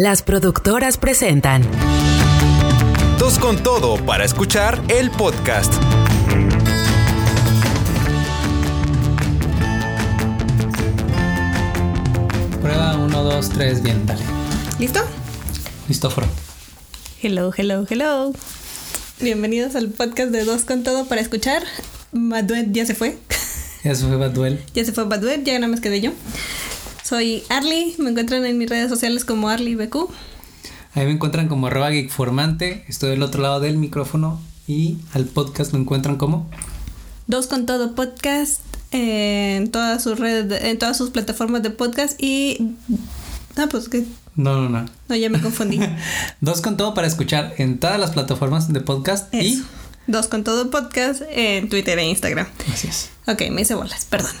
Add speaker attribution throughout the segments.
Speaker 1: Las productoras presentan
Speaker 2: Dos con todo para escuchar el podcast.
Speaker 3: Prueba 1, 2, 3, bien, dale.
Speaker 4: ¿Listo?
Speaker 3: Listóforo.
Speaker 4: Hello, hello, hello. Bienvenidos al podcast de Dos con Todo para escuchar. Baduet ya se fue.
Speaker 3: Ya se fue Bad Duel.
Speaker 4: Ya se fue Baduet, ya nada más quedé yo. Soy Arly, me encuentran en mis redes sociales como ArlyBQ.
Speaker 3: Ahí me encuentran como arroba geekformante. Estoy del otro lado del micrófono. Y al podcast lo encuentran como.
Speaker 4: Dos con Todo Podcast en todas sus redes, de- en todas sus plataformas de podcast y... Ah, pues que...
Speaker 3: No, no, no.
Speaker 4: No, ya me confundí.
Speaker 3: Dos con todo para escuchar en todas las plataformas de podcast.
Speaker 4: Eso. Dos con Todo Podcast en Twitter e Instagram.
Speaker 3: Y. Así es.
Speaker 4: Ok, me hice bolas, perdón.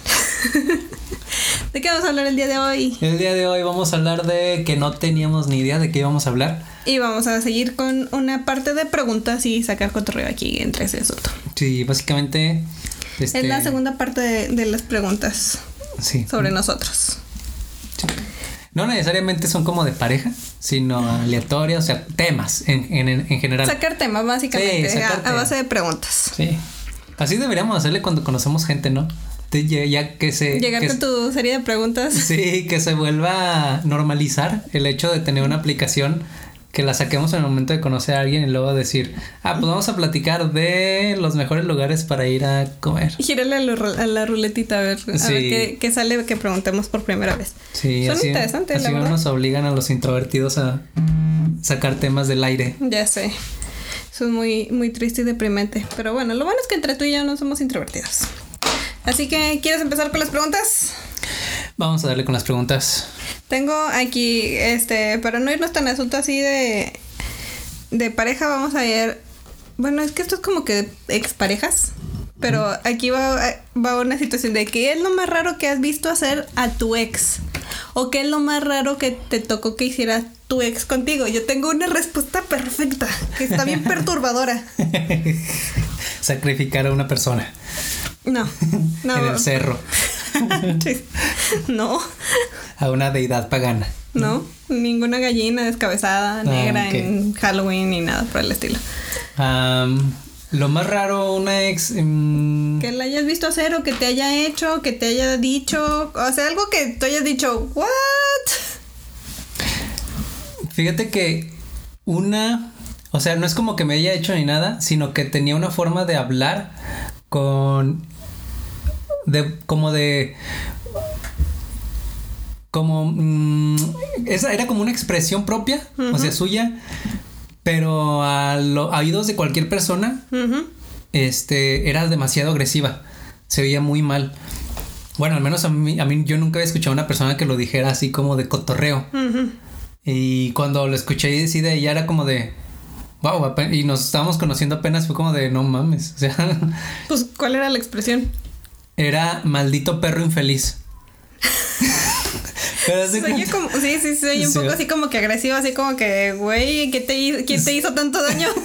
Speaker 4: ¿De qué vamos a hablar el día de hoy?
Speaker 3: El día de hoy vamos a hablar de que no teníamos ni idea de qué íbamos a hablar.
Speaker 4: Y vamos a seguir con una parte de preguntas y sacar cotorreo aquí entre ese asunto.
Speaker 3: Sí, básicamente. Este,
Speaker 4: Es la segunda parte de, de las preguntas
Speaker 3: Sí.
Speaker 4: sobre nosotros.
Speaker 3: No necesariamente son como de pareja, sino aleatorias, o sea, temas en, en, en general.
Speaker 4: Sacar temas, básicamente,
Speaker 3: Sí,
Speaker 4: a-
Speaker 3: sacar
Speaker 4: a,
Speaker 3: temas.
Speaker 4: base de preguntas.
Speaker 3: Sí. Así deberíamos hacerle cuando conocemos gente, ¿no? Ya, ya que se.
Speaker 4: Llegar
Speaker 3: que
Speaker 4: con tu serie de preguntas.
Speaker 3: Sí, que se vuelva a normalizar el hecho de tener una aplicación que la saquemos en el momento de conocer a alguien y luego decir, ah, pues vamos a platicar de los mejores lugares para ir a comer.
Speaker 4: Gírale a, la a la ruletita a ver, a
Speaker 3: Sí.
Speaker 4: ver qué, qué sale que preguntemos por primera vez.
Speaker 3: Sí,
Speaker 4: Son
Speaker 3: así,
Speaker 4: interesantes,
Speaker 3: así
Speaker 4: la verdad.
Speaker 3: nos obligan a los introvertidos a sacar temas del aire.
Speaker 4: Ya sé. Eso es muy, muy triste y deprimente. Pero bueno, lo bueno es que entre tú y yo no somos introvertidos. Así que, ¿quieres empezar con las preguntas?
Speaker 3: Vamos a darle con las preguntas.
Speaker 4: Tengo aquí, este, para no irnos tan asunto así de, de pareja, vamos a ver. Bueno, es que esto es como que exparejas. Pero aquí va, va una situación de qué es lo más raro que has visto hacer a tu ex. O qué es lo más raro que te tocó que hiciera tu ex contigo. Yo tengo una respuesta perfecta, que está bien perturbadora.
Speaker 3: Sacrificar a una persona
Speaker 4: No, no.
Speaker 3: en el cerro,
Speaker 4: No,
Speaker 3: a una deidad pagana.
Speaker 4: no. Ninguna gallina descabezada, negra
Speaker 3: Ah, ok.
Speaker 4: en Halloween ni nada por el estilo.
Speaker 3: Am, lo más raro, una ex. mm,
Speaker 4: Que la hayas visto hacer o que te haya hecho, que te haya dicho, o sea, algo que tú hayas dicho, ¿what?
Speaker 3: Fíjate que una, o sea, no es como que me haya hecho ni nada, sino que tenía una forma de hablar con, de, como de, como, mm, esa era como una expresión propia, o sea, suya, pero a, lo- a oídos de cualquier persona, este, era demasiado agresiva, se veía muy mal. Bueno, al menos a mí, a mí yo nunca había escuchado a una persona que lo dijera así como de cotorreo. Y cuando lo escuché así de ella era como de wow, y nos estábamos conociendo apenas fue como de no mames, o sea,
Speaker 4: Pues, ¿cuál era la expresión?
Speaker 3: era maldito perro infeliz. Cuenta-
Speaker 4: como, sí, sí, se oye un
Speaker 3: Sí.
Speaker 4: poco así como que agresivo, así como que, güey, ¿qué te ¿quién te hizo tanto daño?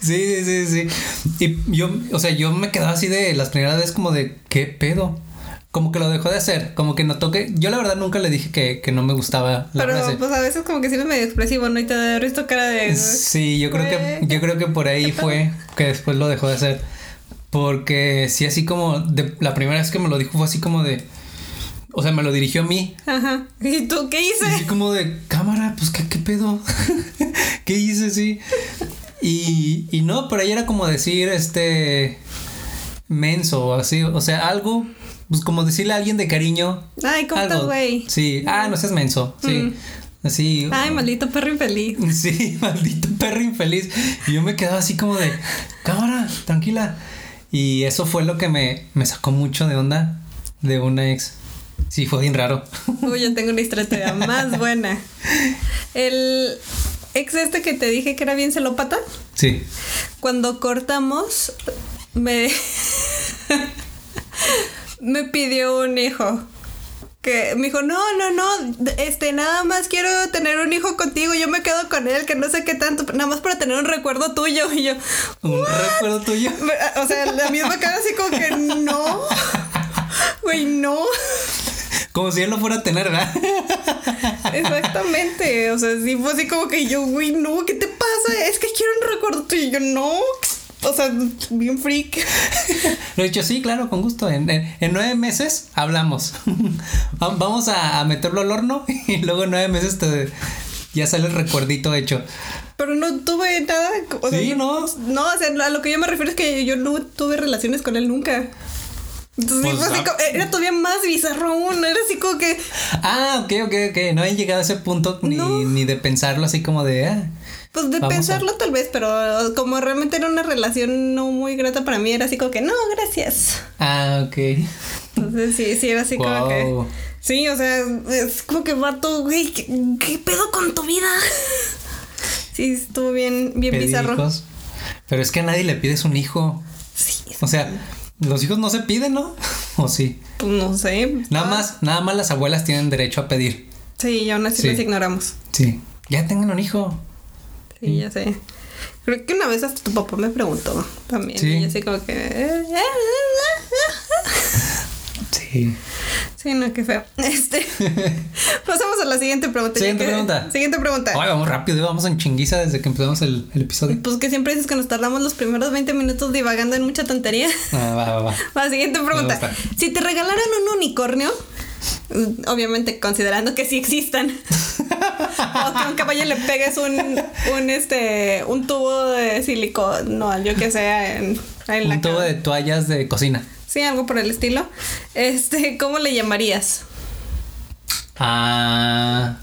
Speaker 3: Sí, sí, sí, sí. Y yo, o sea, yo me quedaba así de las primeras veces como de ¿qué pedo? Como que lo dejó de hacer, como que notó que yo la verdad nunca le dije que, que no me gustaba la
Speaker 4: Pero
Speaker 3: frase.
Speaker 4: pues a veces como que sí es medio expresivo, ¿no? Y te da visto cara de...
Speaker 3: Sí, yo creo que yo creo que por ahí fue que después lo dejó de hacer. Porque sí así como de la primera vez que me lo dijo fue así como de o sea, me lo dirigió a mí.
Speaker 4: Ajá. ¿Y tú qué hice?
Speaker 3: así como de cámara, pues qué, qué pedo. ¿Qué hice? Sí. Y, y no, pero ahí era como decir este menso o así, o sea, algo pues como decirle a alguien de cariño.
Speaker 4: Ay, ¿cómo estás, güey?
Speaker 3: Sí, ah, no seas menso. Sí.
Speaker 4: Mm.
Speaker 3: Así.
Speaker 4: Ay, maldito perro infeliz.
Speaker 3: Sí, maldito perro infeliz. Y yo me quedaba así como de, cámara, tranquila. Y eso fue lo que me, me sacó mucho de onda de una ex. Sí, fue bien raro.
Speaker 4: Uy, yo tengo una historia más buena. El ex este que te dije que era bien celópata,
Speaker 3: Sí.
Speaker 4: cuando cortamos, me, me pidió un hijo. Que me dijo, no, no, no, este, nada más quiero tener un hijo contigo, yo me quedo con él, que no sé qué tanto, nada más para tener un recuerdo tuyo. Y yo,
Speaker 3: Un recuerdo tuyo.
Speaker 4: o sea, la misma cara así como que no, güey, no.
Speaker 3: Como si él lo fuera a tener, ¿verdad?
Speaker 4: Exactamente. O sea, sí fue así como que yo, güey, no, ¿qué te pasa? Es que quiero un recuerdo. Y yo, no. O sea, bien freak.
Speaker 3: Lo he dicho, sí, claro, con gusto. En, en- en nueve meses hablamos. Va- Vamos a, a meterlo al horno y luego en nueve meses te, ya sale el recuerdito hecho.
Speaker 4: Pero no tuve nada. o sea,
Speaker 3: Sí, ¿no?
Speaker 4: No, o sea, a lo que yo me refiero es que yo no tuve relaciones con él nunca. Entonces,
Speaker 3: Pues,
Speaker 4: así
Speaker 3: ah.
Speaker 4: era todavía más bizarro aún. Era así como que.
Speaker 3: Ah, ok, ok, ok. No he llegado a ese punto ni,
Speaker 4: No.
Speaker 3: ni de pensarlo así como de. Ah,
Speaker 4: Pues de
Speaker 3: a-
Speaker 4: pensarlo tal vez, pero como realmente era una relación no muy grata para mí, era así como que no, gracias.
Speaker 3: ah ok.
Speaker 4: Entonces sí, sí, era así como que. Sí, o sea, es como que vato, güey, ¿qué, qué pedo con tu vida? sí, estuvo bien, bien
Speaker 3: Pedir
Speaker 4: bizarro.
Speaker 3: Pero es que a nadie le pides un hijo.
Speaker 4: Sí,
Speaker 3: O sea, los hijos no se piden, ¿no? ¿O sí?
Speaker 4: pues no sé.
Speaker 3: Nada
Speaker 4: Ah,
Speaker 3: más, nada más las abuelas tienen derecho a pedir.
Speaker 4: Sí, y aún así
Speaker 3: Sí.
Speaker 4: ignoramos.
Speaker 3: Sí. Ya tengan un hijo.
Speaker 4: Sí, ya sé. Creo que una vez hasta tu papá me preguntó también.
Speaker 3: Sí.
Speaker 4: Y yo así como que. eh,
Speaker 3: Sí.
Speaker 4: Sí, no, qué feo. Este. Pasamos a la siguiente pregunta.
Speaker 3: Siguiente
Speaker 4: que-
Speaker 3: pregunta.
Speaker 4: Siguiente pregunta.
Speaker 3: Ay, vamos rápido, vamos en chinguiza desde que empezamos el, el episodio.
Speaker 4: Pues que siempre dices que nos tardamos los primeros 20 minutos divagando en mucha tontería.
Speaker 3: Ah, va, va, va.
Speaker 4: La siguiente pregunta. Si te regalaran un unicornio, mm, obviamente considerando que sí existan, o que a un caballo le pegues un, un este un tubo de silicón, no, yo que sea en, en la
Speaker 3: Un tubo
Speaker 4: cara.
Speaker 3: de toallas de cocina.
Speaker 4: Sí, algo por el estilo. Este, ¿cómo le llamarías?
Speaker 3: Ah.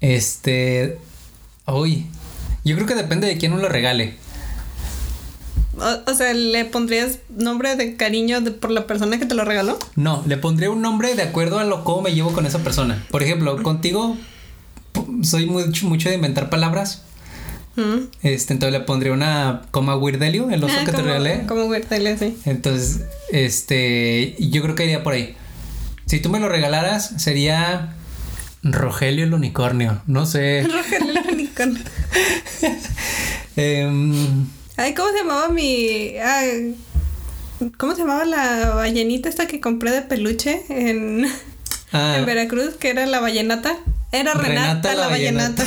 Speaker 3: Este. Uy. Yo creo que depende de quién uno lo regale.
Speaker 4: O, o sea, ¿le pondrías nombre de cariño de- por la persona que te lo regaló?
Speaker 3: No, le pondría un nombre de acuerdo a lo cómo me llevo con esa persona. Por ejemplo, contigo soy mucho, mucho de inventar palabras.
Speaker 4: Mm.
Speaker 3: Este, entonces le pondría una coma Wirdelio, el oso
Speaker 4: Ah,
Speaker 3: que te
Speaker 4: como-
Speaker 3: regalé.
Speaker 4: Como Wirtelio, sí.
Speaker 3: Entonces, este, yo creo que iría por ahí. Si tú me lo regalaras, sería Rogelio el unicornio. No sé.
Speaker 4: Rogelio el unicornio.
Speaker 3: Em,
Speaker 4: Ay, ¿cómo se llamaba mi. ay, ¿Cómo se llamaba la ballenita esta que compré de peluche en,
Speaker 3: ah,
Speaker 4: en Veracruz? Que era la ballenata. Era Renata, la, ballenata.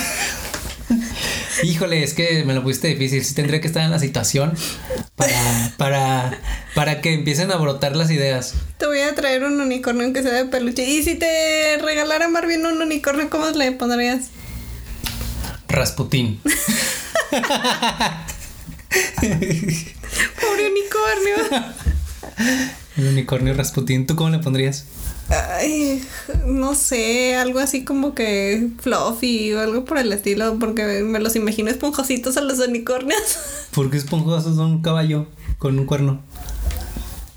Speaker 3: Híjole, es que me lo pusiste difícil. Sí tendría que estar en la situación para, para, para que empiecen a brotar las ideas.
Speaker 4: Te voy a traer un unicornio aunque sea de peluche. Y si te regalara Marvin un unicornio, ¿cómo le pondrías?
Speaker 3: Rasputín.
Speaker 4: Pobre unicornio.
Speaker 3: El unicornio Rasputín. ¿Tú cómo le pondrías?
Speaker 4: Ay, no sé, algo así como que fluffy o algo por el estilo, porque me los imagino esponjositos a los unicornios.
Speaker 3: Porque esponjosos son un caballo con un cuerno.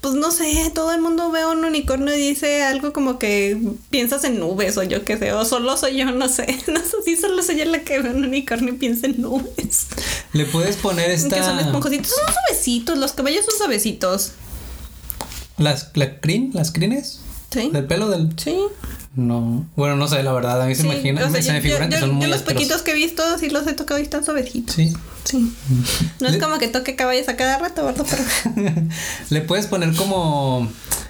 Speaker 4: Pues no sé, todo el mundo ve un unicornio y dice algo como que piensas en nubes o yo qué sé, o solo soy yo, no sé. No sé si solo soy yo la que ve un unicornio y piensa en nubes.
Speaker 3: Le puedes poner
Speaker 4: Que son
Speaker 3: esta.
Speaker 4: esponjositos, son suavecitos, los caballos son suavecitos.
Speaker 3: Las, la crin, las crines.
Speaker 4: Sí.
Speaker 3: Del pelo del.
Speaker 4: Sí.
Speaker 3: No. Bueno, no sé, la verdad. A mí se
Speaker 4: sí,
Speaker 3: me imagina,
Speaker 4: o sea,
Speaker 3: se me figuran
Speaker 4: yo-
Speaker 3: que son
Speaker 4: yo
Speaker 3: muy
Speaker 4: los
Speaker 3: ásperos.
Speaker 4: poquitos que he visto sí los he tocado y están suavecitos.
Speaker 3: Sí.
Speaker 4: Sí. No es como que toque caballos a cada rato, ¿verdad? Pero
Speaker 3: Le puedes poner como.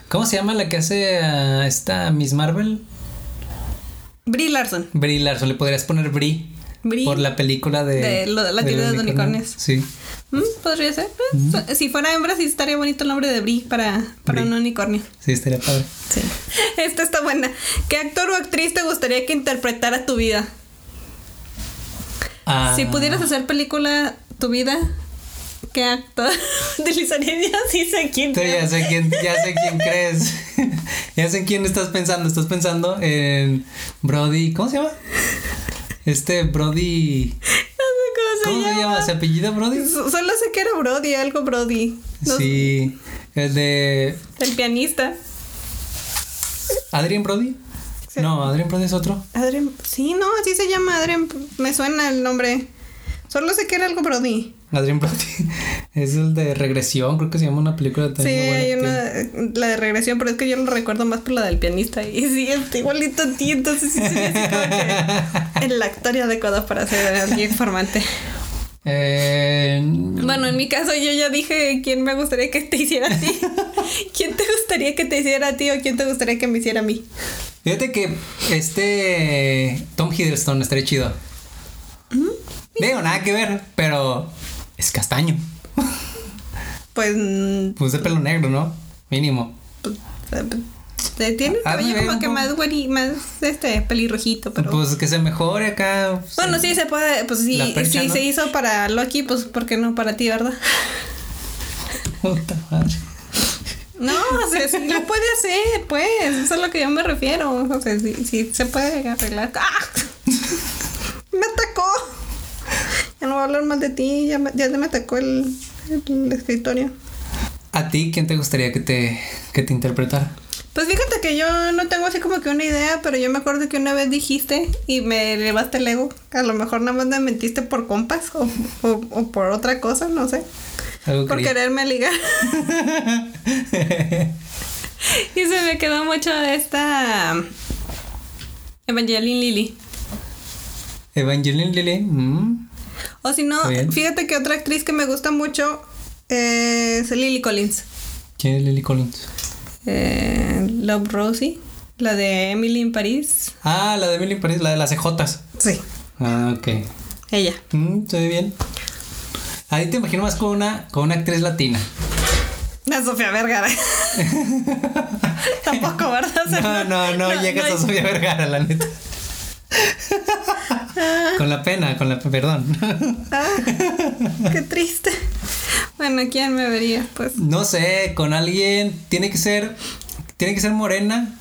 Speaker 3: ¿Cómo se llama la que hace a esta Miss Marvel?
Speaker 4: Brie Larson.
Speaker 3: Brie Larson. Le podrías poner Brie.
Speaker 4: Brie.
Speaker 3: Por la película de.
Speaker 4: De lo- la tienda de
Speaker 3: unicornio.
Speaker 4: unicornios.
Speaker 3: Sí.
Speaker 4: Mm, Podría ser. Eh, Si fuera hembra, sí estaría bonito el nombre de Brie para, para
Speaker 3: Brie.
Speaker 4: un unicornio.
Speaker 3: Sí, estaría padre.
Speaker 4: Sí. Esta está buena. ¿Qué actor o actriz te gustaría que interpretara tu vida?
Speaker 3: Ah,
Speaker 4: Si pudieras hacer película tu vida, ¿qué actor utilizarías? Sí sé quién.
Speaker 3: Sí, ya sé quién, ya sé quién crees. ya sé en quién estás pensando. Estás pensando en Brody. ¿Cómo se llama? Este Brody. ¿Cómo
Speaker 4: cómo se,
Speaker 3: llama? ¿Se apellida Brody?
Speaker 4: So- Solo sé que era Brody, algo Brody. No sé,
Speaker 3: Sí. El de
Speaker 4: El pianista.
Speaker 3: Adrian Brody.
Speaker 4: Sí.
Speaker 3: No, Adrian Brody es otro.
Speaker 4: Adrian. Sí, no, así se llama Adrian. Me suena el nombre. Solo sé que era algo Brody.
Speaker 3: Adrian Brody. Es el de regresión, creo que se llama una película
Speaker 4: Sí, hay una, la de regresión, pero es que yo lo recuerdo más por la del pianista. Y sí, está igualito a ti, entonces sí, sí, que el actor adecuado para ser alguien informante.
Speaker 3: Eh,
Speaker 4: Bueno, en mi caso yo ya dije quién me gustaría que te hiciera a ti. ¿Quién te gustaría que te hiciera a ti o quién te gustaría que me hiciera a mí?
Speaker 3: Fíjate que este Tom Hiddleston estaría chido. Digo, nada que ver, pero es castaño.
Speaker 4: Pues. mm,
Speaker 3: Pues de pelo negro, ¿no? Mínimo.
Speaker 4: eh, Tiene el
Speaker 3: Ah,
Speaker 4: cabello como que más güeri, más este pelirrojito, pero.
Speaker 3: Pues que se mejore acá.
Speaker 4: bueno, sí se puede, pues sí,
Speaker 3: percha,
Speaker 4: sí
Speaker 3: ¿no?
Speaker 4: se hizo para Loki, pues ¿por qué no para ti, verdad?
Speaker 3: Puta madre.
Speaker 4: No, o sea, sí lo puede hacer, pues, eso es a lo que yo me refiero. O sea, sí, sí se puede arreglar. ¡Ah! Me atacó. Ya no voy a hablar más de ti, ya me, ya me atacó el, el escritorio.
Speaker 3: ¿A ti quién te gustaría que te, que te interpretara?
Speaker 4: Pues fíjate que yo no tengo así como que una idea, pero yo me acuerdo que una vez dijiste y me elevaste el ego. A lo mejor nada más me mentiste por compas o, o, o por otra cosa, no sé.
Speaker 3: Algo
Speaker 4: Por
Speaker 3: quería.
Speaker 4: quererme ligar. y se me quedó mucho esta Evangeline Lilly.
Speaker 3: Evangeline Lilly. mm,
Speaker 4: O si no, fíjate que otra actriz que me gusta mucho es Lily Collins.
Speaker 3: ¿Quién es Lily Collins?
Speaker 4: Eh, Love Rosie, la de Emily en París.
Speaker 3: Ah, la de Emily in Paris, la de las CJs.
Speaker 4: Sí,
Speaker 3: Ah, ok.
Speaker 4: ella.
Speaker 3: Mm, se ve bien. Ahí te imagino más con una, con una actriz latina.
Speaker 4: La Sofía Vergara. Tampoco, ¿verdad? O sea,
Speaker 3: No, no, no, llegas a Sofía Vergara, la neta. con la pena, con la perdón.
Speaker 4: Ah, qué triste. Bueno, ¿quién me vería? Pues
Speaker 3: No sé, con alguien tiene que ser tiene que ser morena.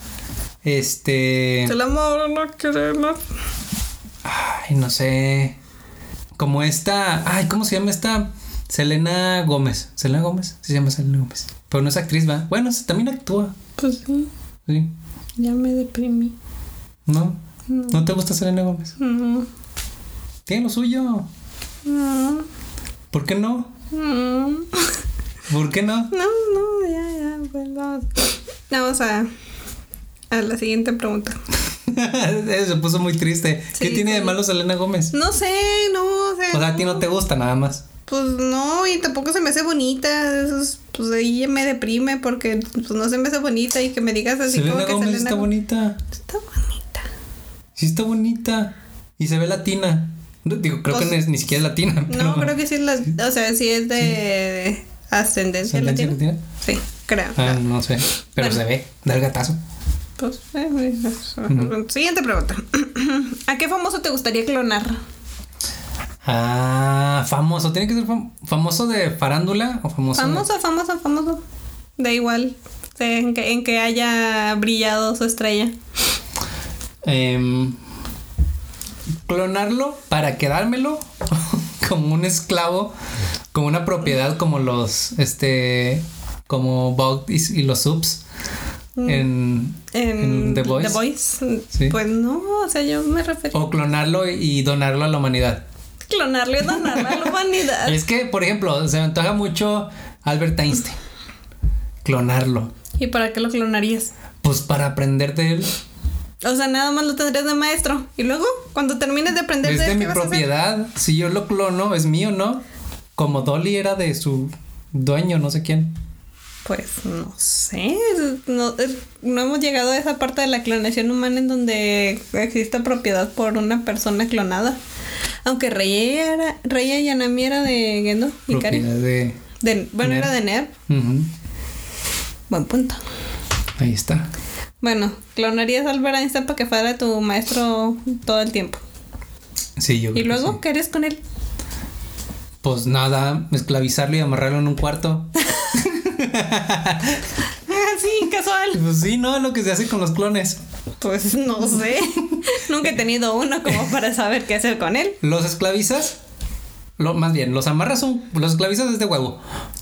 Speaker 3: Este,
Speaker 4: el amor no queremos.
Speaker 3: ay, no sé. Como esta, ay, ¿cómo se llama esta? Selena Gómez. Selena Gómez, se llama Selena Gómez. Pero no es actriz, va. Bueno, también actúa.
Speaker 4: Pues sí,
Speaker 3: Sí.
Speaker 4: ya me deprimí.
Speaker 3: ¿No? ¿No te gusta Selena Gómez?
Speaker 4: No,
Speaker 3: Tiene lo suyo.
Speaker 4: no,
Speaker 3: ¿Por qué no?
Speaker 4: no.
Speaker 3: ¿Por qué no?
Speaker 4: No, no, ya, ya, pues vamos. Vamos a, a la siguiente pregunta.
Speaker 3: Se puso muy triste. ¿Qué
Speaker 4: Sí,
Speaker 3: tiene de malo Selena Gómez?
Speaker 4: No sé, no, o sea.
Speaker 3: O sea, a ti no te gusta nada más.
Speaker 4: Pues no, y tampoco se me hace bonita. Eso es- pues ahí me deprime porque pues no se me hace bonita y que me digas así
Speaker 3: Selena
Speaker 4: como que
Speaker 3: Gómez
Speaker 4: Selena
Speaker 3: está bonita.
Speaker 4: Está bonita.
Speaker 3: Sí está bonita. Y se ve latina. Digo, creo
Speaker 4: Pues-
Speaker 3: que no es- ni siquiera es latina.
Speaker 4: No, creo que sí es la, o sea, sí es de ascendencia
Speaker 3: ¿Ascendencia
Speaker 4: latina.
Speaker 3: latina?
Speaker 4: Sí, creo.
Speaker 3: Ah, no sé. Pero
Speaker 4: Bueno.
Speaker 3: se ve. Da el gatazo.
Speaker 4: Pues, eh, eh, siguiente pregunta. ¿A qué famoso te gustaría clonar?
Speaker 3: Ah, famoso. ¿Tiene que ser fam- famoso de farándula o famoso? de-
Speaker 4: Famoso, famoso, famoso. Da igual. en, que, en que haya brillado su estrella.
Speaker 3: Em, clonarlo para quedármelo como un esclavo, como una propiedad como los, este, como Bug y, y los subs en,
Speaker 4: En,
Speaker 3: en The Voice.
Speaker 4: Voice,
Speaker 3: Sí.
Speaker 4: Pues no, o sea, yo me refería
Speaker 3: O clonarlo y donarlo a la humanidad.
Speaker 4: a clonarle y donarle a la humanidad.
Speaker 3: Es que, por ejemplo, se me antoja mucho Albert Einstein. Clonarlo.
Speaker 4: ¿Y para qué lo clonarías?
Speaker 3: Pues para aprender de él.
Speaker 4: O sea, nada más lo tendrías de maestro. Y luego, cuando termines de aprender
Speaker 3: Es
Speaker 4: de
Speaker 3: mi propiedad. Si yo lo clono, es mío, ¿no? Como Dolly era de su dueño, no sé quién.
Speaker 4: Pues no sé, no, no hemos llegado a esa parte de la clonación humana en donde existe propiedad por una persona clonada. Aunque Rey era, Rey Yanami era de Gendo y
Speaker 3: de.
Speaker 4: De, bueno, era de Ner.
Speaker 3: Ujú.
Speaker 4: Buen punto.
Speaker 3: Ahí está.
Speaker 4: Bueno, clonarías a Albert Einstein para que fuera tu maestro todo el tiempo.
Speaker 3: Sí, yo.
Speaker 4: ¿Y luego
Speaker 3: sí.
Speaker 4: qué harías con él?
Speaker 3: Pues nada, esclavizarlo y amarrarlo en un cuarto.
Speaker 4: Sí, casual.
Speaker 3: Pues sí, ¿no? Lo que se hace con los clones.
Speaker 4: Pues no sé. Nunca he tenido uno como para saber qué hacer con él.
Speaker 3: Los esclavizas. Lo, más bien, los amarras un. Los esclavizas es de huevo.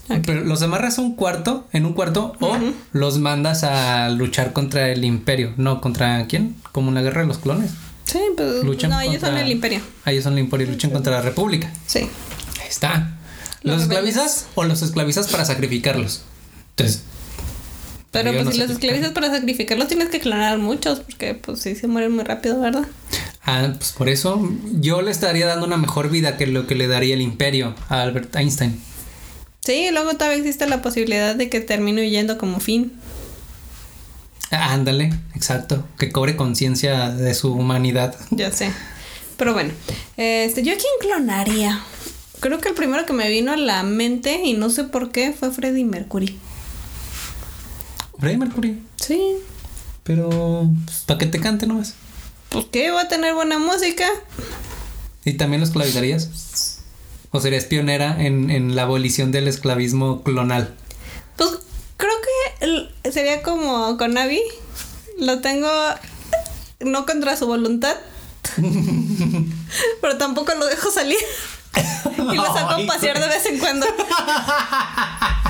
Speaker 3: Pero los amarras un cuarto, en un cuarto, o los mandas a luchar contra el imperio. No, ¿contra quién? Como una guerra de los clones.
Speaker 4: Sí, pues
Speaker 3: Luchan
Speaker 4: no, ellos son el imperio.
Speaker 3: Ah, ellos son el imperio y luchan contra la república.
Speaker 4: Sí.
Speaker 3: Ahí está. ¿Los
Speaker 4: Los
Speaker 3: esclavizas o los esclavizas para sacrificarlos? Entonces,
Speaker 4: Pero pues
Speaker 3: no
Speaker 4: si los esclavizas para sacrificarlos tienes que clonar muchos porque pues sí se mueren muy rápido, ¿verdad?
Speaker 3: ah, pues por eso yo le estaría dando una mejor vida que lo que le daría el imperio a Albert Einstein.
Speaker 4: Sí, luego todavía existe la posibilidad de que termine huyendo como fin.
Speaker 3: Ándale, exacto. Que cobre conciencia de su humanidad.
Speaker 4: Ya sé. Pero bueno, este, ¿yo a quién clonaría? Creo que el primero que me vino a la mente, y no sé por qué, fue Freddie Mercury.
Speaker 3: Freddie Mercury.
Speaker 4: Sí.
Speaker 3: Pero, pues, ¿para que te cante nomás?
Speaker 4: Pues que va a tener buena música.
Speaker 3: ¿Y también lo esclavizarías? ¿O serías pionera en, en la abolición del esclavismo clonal?
Speaker 4: Pues creo que sería como con Abby. Lo tengo no contra su voluntad. pero tampoco lo dejo salir. y lo saco a pasear de vez en cuando.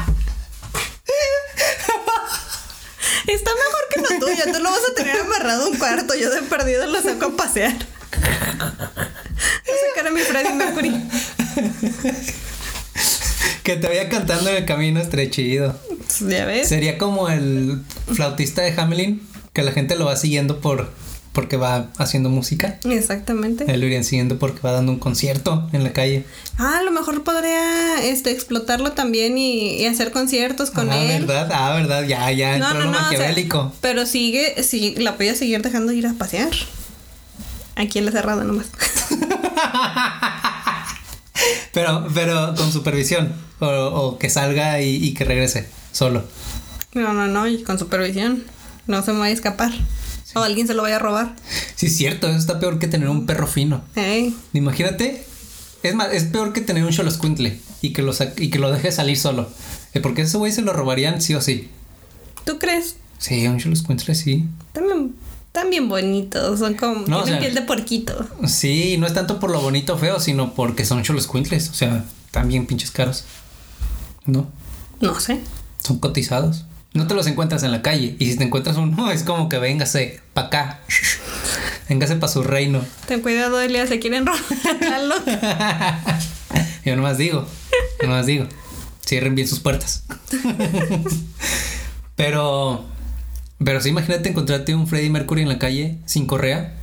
Speaker 4: Está mejor que lo tuyo. Tú lo vas a tener amarrado un cuarto. Yo de perdido lo saco a pasear. Voy a sacar a mi Freddie Mercury.
Speaker 3: Que te vaya cantando en el camino estrechido.
Speaker 4: Ya ves.
Speaker 3: Sería como el flautista de Hamelin, que la gente lo va siguiendo por porque va haciendo música.
Speaker 4: Exactamente.
Speaker 3: Él lo irían siguiendo porque va dando un concierto en la calle.
Speaker 4: Ah, a lo mejor podría este, explotarlo también y, y hacer conciertos con
Speaker 3: ah,
Speaker 4: él.
Speaker 3: ¿verdad? Ah, ¿verdad? Ya, ya entró lo
Speaker 4: o sea,
Speaker 3: maquiavélico.
Speaker 4: pero sigue, sí, la voy a seguir dejando ir a pasear. Aquí en la cerrada nomás.
Speaker 3: Pero, pero con supervisión. O, o que salga y, y que regrese solo.
Speaker 4: No, no, no, y con supervisión. No se me vaya a escapar. O alguien se lo vaya a robar.
Speaker 3: Sí, es cierto, eso está peor que tener un perro fino. Imagínate. Es más, es peor que tener un choloscuintle y que lo y que lo deje salir solo. Eh, Porque ese güey se lo robarían sí o sí.
Speaker 4: ¿Tú crees?
Speaker 3: Sí, un choloscuintle sí.
Speaker 4: También, también bonitos. Son como.
Speaker 3: No, o
Speaker 4: tienen
Speaker 3: sea-
Speaker 4: piel de porquito.
Speaker 3: Sí, no es tanto por lo bonito o feo, sino porque son choloscuintles. O sea, también pinches caros. ¿No?
Speaker 4: No sé.
Speaker 3: Son cotizados. No te los encuentras en la calle. Y si te encuentras uno, es como que véngase pa' acá. Véngase pa' su reino.
Speaker 4: Ten cuidado, Elia, se quieren robar.
Speaker 3: Yo nomás digo. Nomás digo. Cierren bien sus puertas. pero. Pero sí, imagínate encontrarte un Freddie Mercury en la calle sin correa.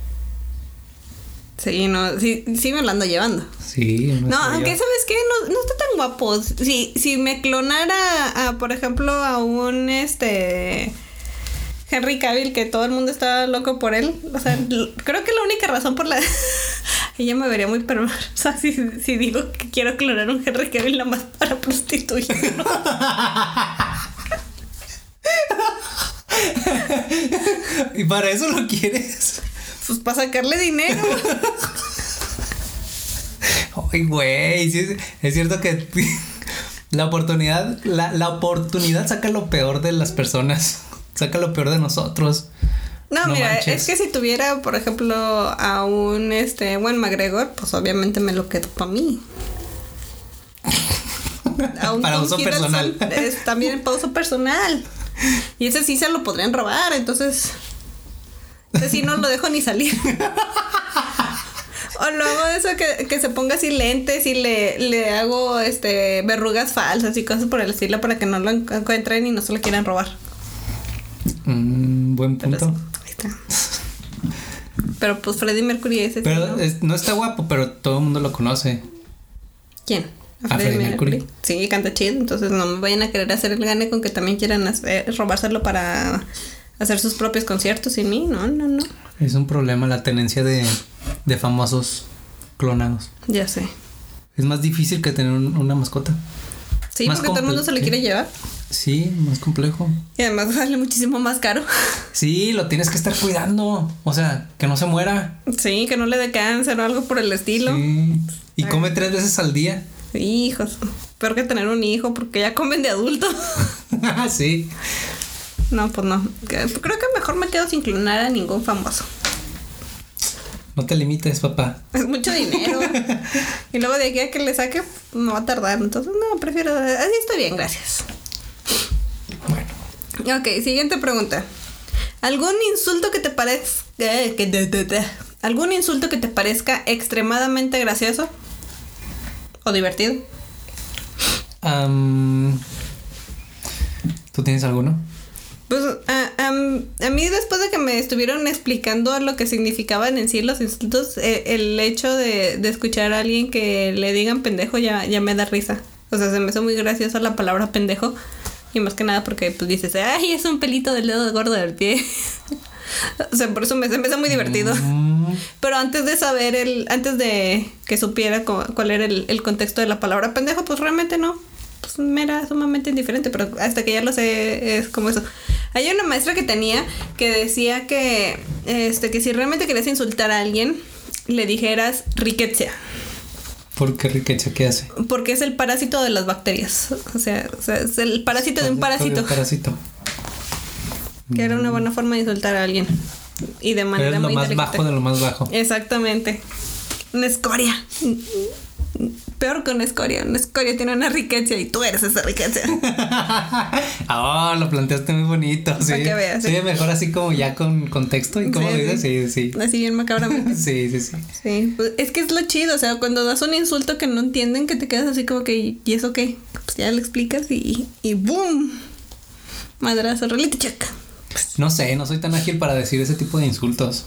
Speaker 4: Sí, no, sí, sí me lo ando llevando.
Speaker 3: Sí,
Speaker 4: No,
Speaker 3: sé
Speaker 4: aunque sabes qué, no, no está tan guapo. Si, si me clonara, a, por ejemplo, a un este Henry Cavill, que todo el mundo está loco por él. O sea, creo que la única razón por la ella me vería muy perversa si, si digo que quiero clonar un Henry Cavill nada más para prostituirlo.
Speaker 3: Y para eso lo quieres.
Speaker 4: Pues para sacarle dinero.
Speaker 3: Ay, güey. sí es, es cierto que la oportunidad, la, la oportunidad saca lo peor de las personas. Saca lo peor de nosotros.
Speaker 4: No,
Speaker 3: No
Speaker 4: mira,
Speaker 3: manches.
Speaker 4: es que si tuviera, por ejemplo, a un este buen McGregor, pues obviamente me lo quedo para mí. A un
Speaker 3: Para uso personal.
Speaker 4: Es también para uso personal. Y ese sí se lo podrían robar, entonces. Ese sí no lo dejo ni salir. O luego eso que, que se ponga así lentes y le, le hago este verrugas falsas y cosas por el estilo para que no lo en- encuentren y no se lo quieran robar.
Speaker 3: Mm, buen punto.
Speaker 4: sí, ahí está. Pero pues Freddie Mercury ese sí,
Speaker 3: Pero
Speaker 4: ¿no?
Speaker 3: es- no está guapo, pero todo el mundo lo conoce.
Speaker 4: ¿Quién?
Speaker 3: A Freddie Mercury.
Speaker 4: Sí, canta chido, entonces no me vayan a querer hacer el gane con que también quieran hacer- robárselo para hacer sus propios conciertos sin mí. No, no, no.
Speaker 3: Es un problema la tenencia de, de famosos clonados.
Speaker 4: Ya sé.
Speaker 3: Es más difícil que tener un- una mascota.
Speaker 4: Sí,
Speaker 3: Más
Speaker 4: porque todo el mundo se
Speaker 3: comple-
Speaker 4: quiere llevar.
Speaker 3: Sí, más complejo.
Speaker 4: Y además sale muchísimo más caro.
Speaker 3: Sí, lo tienes que estar cuidando. O sea, que no se muera.
Speaker 4: Sí, que no le dé cáncer o algo por el estilo.
Speaker 3: Sí. Y come tres veces al día.
Speaker 4: Hijos. Peor que tener un hijo porque ya comen de adulto.
Speaker 3: sí.
Speaker 4: No, pues no. Creo que mejor me quedo sin clonar a ningún famoso.
Speaker 3: No te limites, papá.
Speaker 4: Es mucho dinero. y luego de aquí a que le saque, me va a tardar. Entonces, no, prefiero. Así estoy bien, gracias.
Speaker 3: Bueno.
Speaker 4: Ok, siguiente pregunta. ¿Algún insulto que te parezca. eh, que de- ¿Algún insulto que te parezca extremadamente gracioso? ¿O divertido?
Speaker 3: Am, ¿Tú tienes alguno?
Speaker 4: Pues a, am- a mí después de que me estuvieron explicando lo que significaban en sí los insultos, eh, el hecho de, de escuchar a alguien que le digan pendejo ya, ya me da risa. O sea, se me hizo muy graciosa la palabra pendejo. Y más que nada porque pues dices, ay, es un pelito del dedo gordo del pie. o sea, por eso me, se me hace muy divertido.
Speaker 3: Mm,
Speaker 4: Pero antes de saber el, antes de que supiera cu- cuál era el, el contexto de la palabra pendejo, pues realmente no. Pues me era sumamente indiferente, pero hasta que ya lo sé es como eso. Hay una maestra que tenía que decía que, este, que si realmente querías insultar a alguien, le dijeras riqueza,
Speaker 3: ¿Por qué riqueza? ¿Qué hace?
Speaker 4: porque es el parásito de las bacterias. O sea, o sea, es el parásito de un parásito.
Speaker 3: Parásito.
Speaker 4: Que era una buena forma de insultar a alguien. Y de manera
Speaker 3: Eres lo
Speaker 4: muy
Speaker 3: más bajo de lo más bajo.
Speaker 4: Exactamente. Una escoria. Peor que una escoria. Una escoria tiene una riqueza y tú eres esa riqueza.
Speaker 3: Ah, lo planteaste muy bonito. Sí,
Speaker 4: que veas,
Speaker 3: sí,
Speaker 4: sí.
Speaker 3: mejor así como ya con contexto y cómo
Speaker 4: Sí,
Speaker 3: lo dices. Sí, sí.
Speaker 4: Así bien macabramente.
Speaker 3: Sí, sí, sí.
Speaker 4: Sí, pues, es que es lo chido, o sea, cuando das un insulto que no entienden, que te quedas así como que, ¿y eso qué? Pues ya le explicas y, y ¡boom! Madrazo, reality check.
Speaker 3: No sé, no soy tan ágil para decir ese tipo de insultos.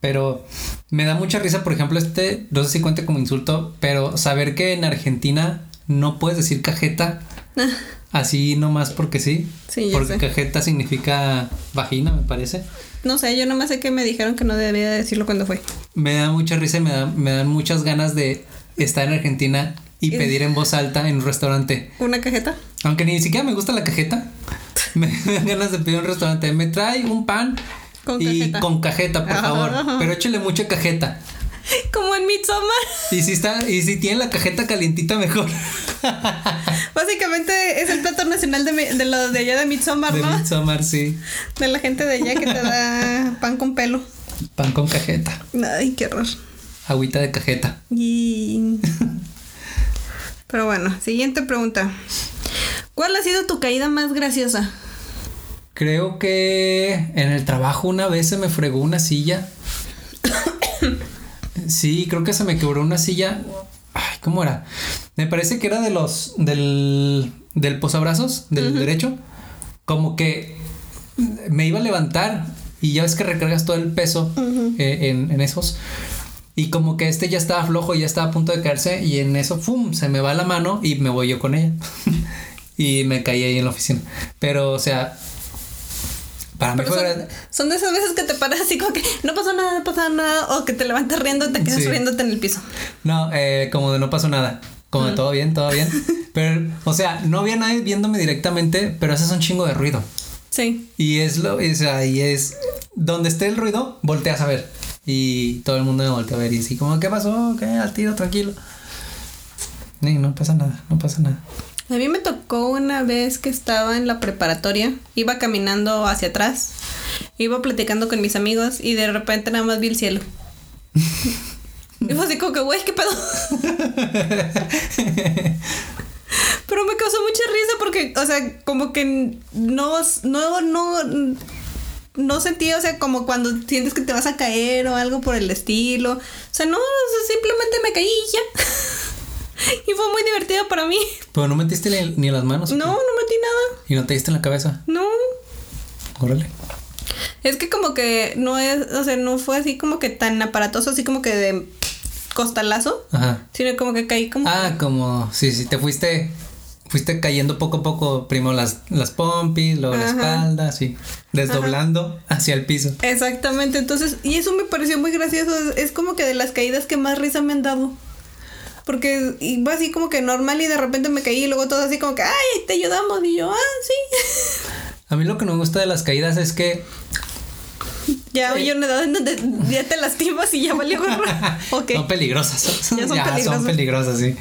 Speaker 3: Pero me da mucha risa, por ejemplo, este, no sé si cuenta como insulto, pero saber que en Argentina no puedes decir cajeta así nomás porque sí.
Speaker 4: Sí,
Speaker 3: porque
Speaker 4: sé.
Speaker 3: cajeta significa vagina, me parece.
Speaker 4: No sé, yo nomás sé que me dijeron que no debía decirlo cuando fue.
Speaker 3: Me da mucha risa y me, da- me dan muchas ganas de estar en Argentina y pedir en voz alta en un restaurante.
Speaker 4: ¿Una cajeta?
Speaker 3: Aunque ni siquiera me gusta la cajeta. Me dan ganas de pedir en un restaurante. Me trae un pan
Speaker 4: Con
Speaker 3: y
Speaker 4: cajeta.
Speaker 3: con cajeta, por
Speaker 4: Ajá,
Speaker 3: favor.
Speaker 4: ajá.
Speaker 3: Pero échale mucha cajeta.
Speaker 4: Como en Midsommar.
Speaker 3: Y si está, y si tiene la cajeta calientita, mejor.
Speaker 4: Básicamente es el plato nacional de, mi- de los de allá de Midsommar,
Speaker 3: De
Speaker 4: ¿no?
Speaker 3: Midsommar, sí.
Speaker 4: De la gente de allá que te da pan con pelo.
Speaker 3: Pan con cajeta.
Speaker 4: Ay, qué horror.
Speaker 3: Agüita de cajeta.
Speaker 4: Y... Pero bueno, siguiente pregunta. ¿Cuál ha sido tu caída más graciosa?
Speaker 3: Creo que en el trabajo una vez se me fregó una silla. Sí, creo que se me quebró una silla. Ay, ¿cómo era? Me parece que era de los del del posabrazos del derecho. Como que me iba a levantar y ya ves que recargas todo el peso eh, en, en esos. Y como que este ya estaba flojo, ya estaba a punto de caerse y en eso, ¡fum! Se me va la mano y me voy yo con ella. y me caí ahí en la oficina. Pero, o sea, para mí
Speaker 4: son, de esas veces que te paras así como que no pasó nada, no pasó nada, o que te levantas riendo y te quedas
Speaker 3: Sí.
Speaker 4: riéndote en el piso.
Speaker 3: No, eh, como de no pasó nada. Como de todo bien, todo bien. Pero, o sea, no había nadie viéndome directamente, pero haces un chingo de ruido.
Speaker 4: Sí.
Speaker 3: Y es lo, o sea, y es donde esté el ruido, volteas a ver. Y todo el mundo me voltea a ver. Y así como, ¿qué pasó? ¿Qué? Al tiro, tranquilo. Ni, no pasa nada, no pasa nada.
Speaker 4: A mí me tocó una vez que estaba en la preparatoria, iba caminando hacia atrás, iba platicando con mis amigos y de repente nada más vi el cielo. y fue así como que, güey, ¿qué pedo? Pero me causó mucha risa porque, o sea, como que no, no, no, no sentí, o sea, como cuando sientes que te vas a caer o algo por el estilo. O sea, no, simplemente me caí y ya. y fue muy divertido para mí.
Speaker 3: Pero no metiste ni, ni las manos. ¿o
Speaker 4: No, no metí nada.
Speaker 3: Y no te diste en la cabeza.
Speaker 4: No.
Speaker 3: Órale.
Speaker 4: Es que como que no es, o sea, no fue así como que tan aparatoso, así como que de costalazo,
Speaker 3: Ajá.
Speaker 4: sino como que caí como...
Speaker 3: Ah, como, sí, sí, te fuiste, fuiste cayendo poco a poco, primero las, las pompis, luego la
Speaker 4: Ajá.
Speaker 3: espalda, así, desdoblando hacia el piso.
Speaker 4: Exactamente, entonces, y eso me pareció muy gracioso, es, es como que de las caídas que más risa me han dado. Porque iba así como que normal y de repente me caí y luego todo así como que, ay, te ayudamos. Y yo, ah, sí.
Speaker 3: A mí lo que no me gusta de las caídas es que
Speaker 4: Ya hay una edad en donde ya te lastimas y ya valió gorro. Ok.
Speaker 3: son peligrosas.
Speaker 4: Ya son peligrosas.
Speaker 3: peligrosas, sí.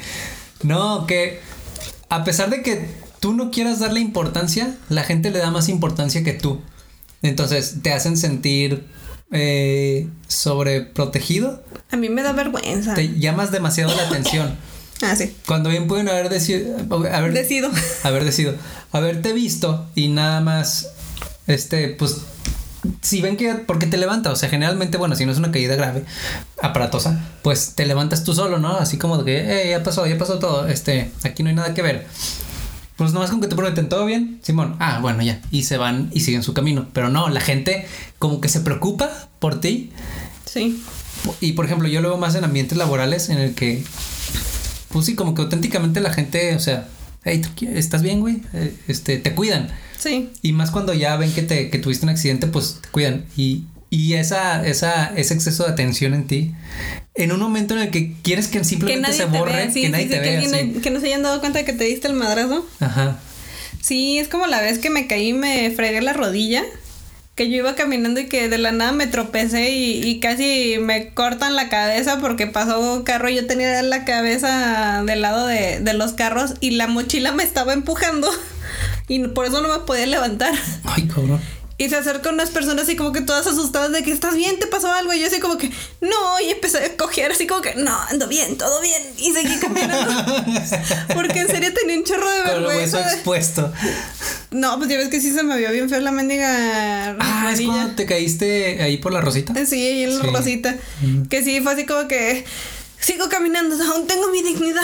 Speaker 3: No, que a pesar de que tú no quieras darle importancia, la gente le da más importancia que tú. Entonces te hacen sentir eh, sobreprotegido,
Speaker 4: A mí me da vergüenza.
Speaker 3: te llamas demasiado la atención.
Speaker 4: Ah, sí.
Speaker 3: Cuando bien pueden haber decidido. Haber,
Speaker 4: Decido.
Speaker 3: Haber decidido. Haberte visto y nada más. Este, pues. Si ven que. Porque te levanta. O sea, generalmente, bueno, si no es una caída grave, aparatosa, pues te levantas tú solo, ¿no? Así como de que, eh, ya pasó, ya pasó todo. Este, aquí no hay nada que ver. Pues nomás con que te prometen todo bien, Simón. Ah, bueno, ya. Y se van y siguen su camino. Pero no, la gente como que se preocupa por ti
Speaker 4: Sí.
Speaker 3: y por ejemplo, yo lo veo más en ambientes laborales en el que, pues sí, como que auténticamente la gente, o sea, hey, ¿tú qué- ¿estás bien, güey? Eh, Este, te cuidan.
Speaker 4: Sí.
Speaker 3: Y más cuando ya ven que, te, que tuviste un accidente, pues te cuidan. Y, y esa, esa, ese exceso de atención en ti, en un momento en el que quieres que
Speaker 4: Que
Speaker 3: simplemente se borre,
Speaker 4: sí,
Speaker 3: que nadie
Speaker 4: sí,
Speaker 3: te
Speaker 4: que,
Speaker 3: vea. sí.
Speaker 4: que no se hayan dado cuenta de que te diste el madrazo.
Speaker 3: Ajá.
Speaker 4: Sí, es como la vez que me caí y me fregué la rodilla. Que yo iba caminando y que de la nada me tropecé y, y casi me cortan la cabeza porque pasó carro. Yo tenía la cabeza del lado de, de los carros y la mochila me estaba empujando. Y por eso no me podía levantar.
Speaker 3: Ay, cabrón.
Speaker 4: Y se acercan unas personas así como que todas asustadas de que estás bien, te pasó algo. Y yo así como que no, y empecé a coger así como que no, ando bien, todo bien. Y seguí caminando. Porque en serio tenía un chorro de
Speaker 3: Con el
Speaker 4: vergüenza.
Speaker 3: expuesto.
Speaker 4: No, pues ya ves que sí se me vio bien feo la mendiga
Speaker 3: Ah, es cuando te caíste ahí por la rosita.
Speaker 4: Sí, ahí en la
Speaker 3: Sí.
Speaker 4: rosita. Que sí, fue así como que sigo caminando, aún tengo mi dignidad.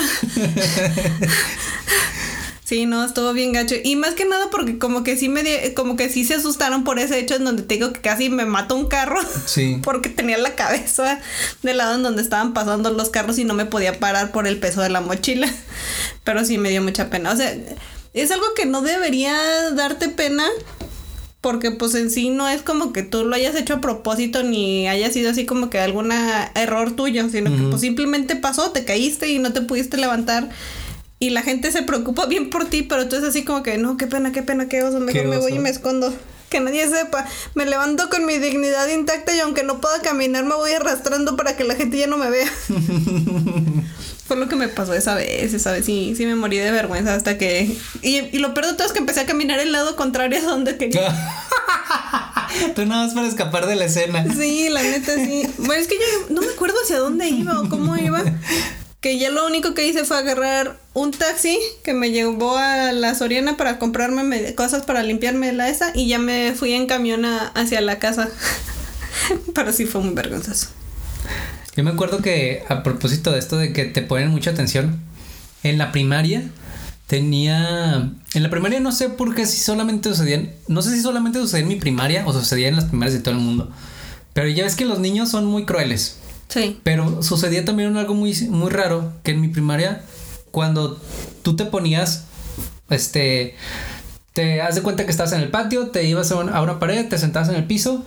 Speaker 4: Sí, no, estuvo bien gacho. Y más que nada porque como que sí me di- como que sí se asustaron por ese hecho en donde te digo que casi me mató un carro.
Speaker 3: Sí.
Speaker 4: Porque tenía la cabeza del lado en donde estaban pasando los carros y no me podía parar por el peso de la mochila. Pero sí me dio mucha pena. O sea, es algo que no debería darte pena. Porque pues en sí no es como que tú lo hayas hecho a propósito ni haya sido así como que algún error tuyo, sino que pues simplemente pasó, te caíste y no te pudiste levantar y la gente se preocupa bien por ti, pero tú es así como que no, qué pena, qué pena, qué oso, mejor
Speaker 3: Qué
Speaker 4: me voy
Speaker 3: oso.
Speaker 4: y me escondo. Que nadie sepa. Me levanto con mi dignidad intacta y aunque no pueda caminar me voy arrastrando para que la gente ya no me vea. Fue lo que me pasó esa vez, esa vez sí, sí me morí de vergüenza hasta que... Y, y lo peor de todo es que empecé a caminar el lado contrario a donde quería.
Speaker 3: Tú nada más para escapar de la escena.
Speaker 4: Sí, la neta sí. Bueno, es que yo no me acuerdo hacia dónde iba o cómo iba. Que ya lo único que hice fue agarrar un taxi que me llevó a la Soriana para comprarme me- cosas para limpiarme la esa y ya me fui en camión a- hacia la casa. Pero sí fue muy vergonzoso.
Speaker 3: Yo me acuerdo que a propósito de esto de que te ponen mucha atención, en la primaria tenía... En la primaria no sé por qué si solamente sucedían... No sé si solamente sucedía en mi primaria o sucedía en las primarias de todo el mundo. Pero ya ves que los niños son muy crueles.
Speaker 4: Sí.
Speaker 3: Pero sucedía también algo muy, muy raro, que en mi primaria, cuando tú te ponías, este, te das de cuenta que estabas en el patio, te ibas a una, a una pared, te sentabas en el piso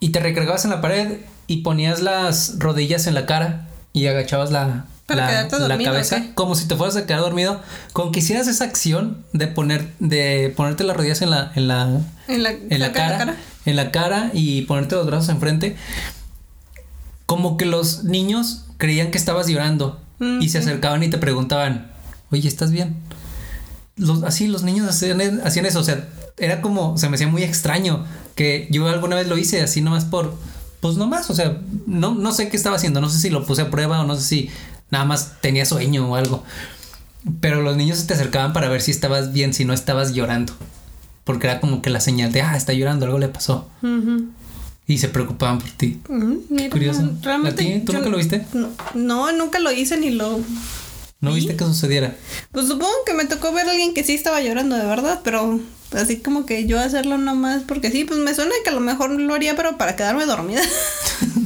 Speaker 3: y te recargabas en la pared y ponías las rodillas en la cara y agachabas la, la,
Speaker 4: quedarte
Speaker 3: la
Speaker 4: dormido, ¿o
Speaker 3: cabeza
Speaker 4: qué?
Speaker 3: como si te fueras a quedar dormido, con que hicieras esa acción de poner, de ponerte las rodillas en la, en la,
Speaker 4: En la,
Speaker 3: en la
Speaker 4: saca
Speaker 3: cara, en la cara y ponerte los brazos enfrente. Como que los niños creían que estabas llorando y se acercaban y te preguntaban, oye, ¿estás bien? Los, así los niños hacían, hacían eso, o sea, era como, se me hacía muy extraño que yo alguna vez lo hice así nomás por, pues nomás, o sea, no, no sé qué estaba haciendo, no sé si lo puse a prueba o no sé si nada más tenía sueño o algo. Pero los niños se te acercaban para ver si estabas bien, si no estabas llorando. Porque era como que la señal de, ah, está llorando, algo le pasó. Y se preocupaban por ti.
Speaker 4: Mira,
Speaker 3: Curioso.
Speaker 4: Realmente.
Speaker 3: ¿Tú
Speaker 4: yo
Speaker 3: nunca lo viste?
Speaker 4: No, no, nunca lo hice ni lo.
Speaker 3: ¿No
Speaker 4: ¿Sí?
Speaker 3: viste que sucediera?
Speaker 4: Pues supongo que me tocó ver a alguien que sí estaba llorando de verdad, pero así como que yo hacerlo nomás porque sí, pues me suena que a lo mejor lo haría, pero para quedarme dormida.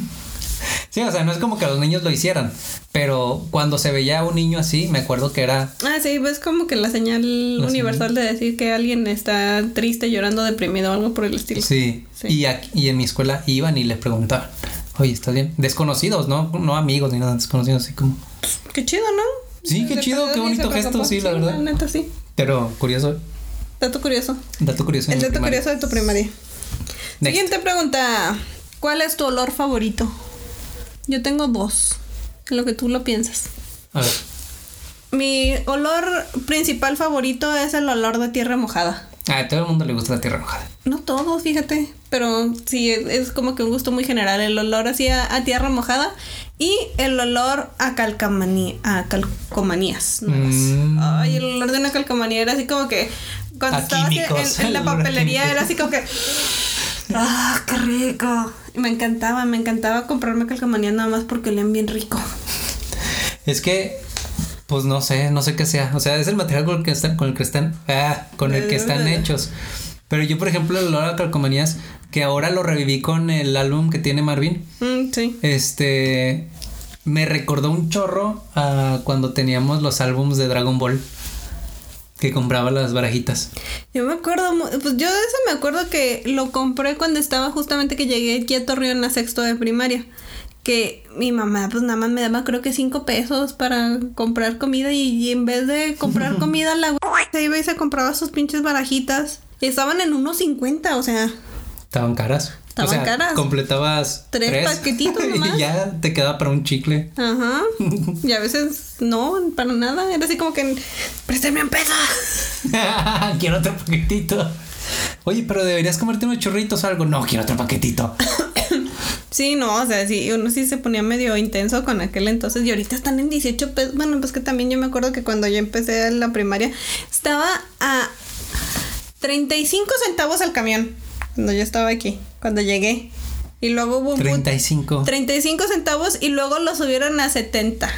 Speaker 3: Sí, o sea, no es como que los niños lo hicieran. Pero cuando se veía a un niño así, me acuerdo que era.
Speaker 4: ah, sí, pues como que la señal
Speaker 3: La
Speaker 4: universal de decir que alguien está triste, llorando, deprimido o algo por el estilo.
Speaker 3: Sí.
Speaker 4: Sí.
Speaker 3: Y, aquí- y en mi escuela iban y le preguntaban, oye, ¿estás bien? Desconocidos, ¿no? No amigos ni nada, desconocidos, así como.
Speaker 4: Qué chido, ¿no?
Speaker 3: Sí, qué chido, qué
Speaker 4: ni
Speaker 3: bonito gesto, sí, la verdad.
Speaker 4: La neta, sí.
Speaker 3: Pero curioso,
Speaker 4: Dato curioso.
Speaker 3: dato curioso.
Speaker 4: El dato
Speaker 3: primaria.
Speaker 4: curioso de tu primaria.
Speaker 3: Next.
Speaker 4: Siguiente pregunta. ¿Cuál es tu olor favorito? Yo tengo dos. En lo que tú lo piensas.
Speaker 3: A ver.
Speaker 4: Mi olor principal favorito es el olor de tierra mojada.
Speaker 3: A todo el mundo le gusta la tierra mojada.
Speaker 4: No todos, fíjate. Pero sí, es, es como que un gusto muy general. El olor así a, a tierra mojada. Y el olor a calcamanía, a calcomanías nuevas.
Speaker 3: Mm.
Speaker 4: Ay, el olor de una calcomanía era así como que cuando
Speaker 3: A
Speaker 4: estaba así
Speaker 3: químicos,
Speaker 4: en, en la papelería era así como que ¡Ah, qué rico! Me encantaba, me encantaba comprarme calcomanías nada más porque olían bien rico.
Speaker 3: Es que, pues no sé, no sé qué sea. O sea, es el material con el que están, con el que están, ah, con el que están hechos. Pero yo, por ejemplo, el olor a calcomanías, que ahora lo reviví con el álbum que tiene Marvin,
Speaker 4: Mm, sí.
Speaker 3: este, me recordó un chorro a cuando teníamos los álbums de Dragon Ball. Que compraba las barajitas.
Speaker 4: Yo me acuerdo, pues yo de eso me acuerdo que lo compré cuando estaba justamente que llegué aquí a Torreón a sexto de primaria. Que mi mamá pues nada más me daba creo que cinco pesos para comprar comida y, y en vez de comprar comida la se iba y se compraba sus pinches barajitas. Y estaban en unos 50, o sea,
Speaker 3: Estaban caras.
Speaker 4: Estaban
Speaker 3: o sea,
Speaker 4: caras.
Speaker 3: Completabas
Speaker 4: Tres paquetitos nomás.
Speaker 3: y ya te quedaba para un chicle.
Speaker 4: ajá. Y a veces no, para nada. Era así como que, préstame un peso.
Speaker 3: quiero otro paquetito. Oye, pero deberías comerte unos churritos o algo. No, quiero otro paquetito.
Speaker 4: Sí, no, o sea, sí, uno sí se ponía medio intenso con aquel entonces y ahorita están en 18 pesos. Bueno, pues que también yo me acuerdo que cuando yo empecé la primaria estaba a 35 centavos al camión cuando yo estaba aquí, cuando llegué. Y luego hubo un put-
Speaker 3: 35.
Speaker 4: 35 centavos y luego lo subieron a 70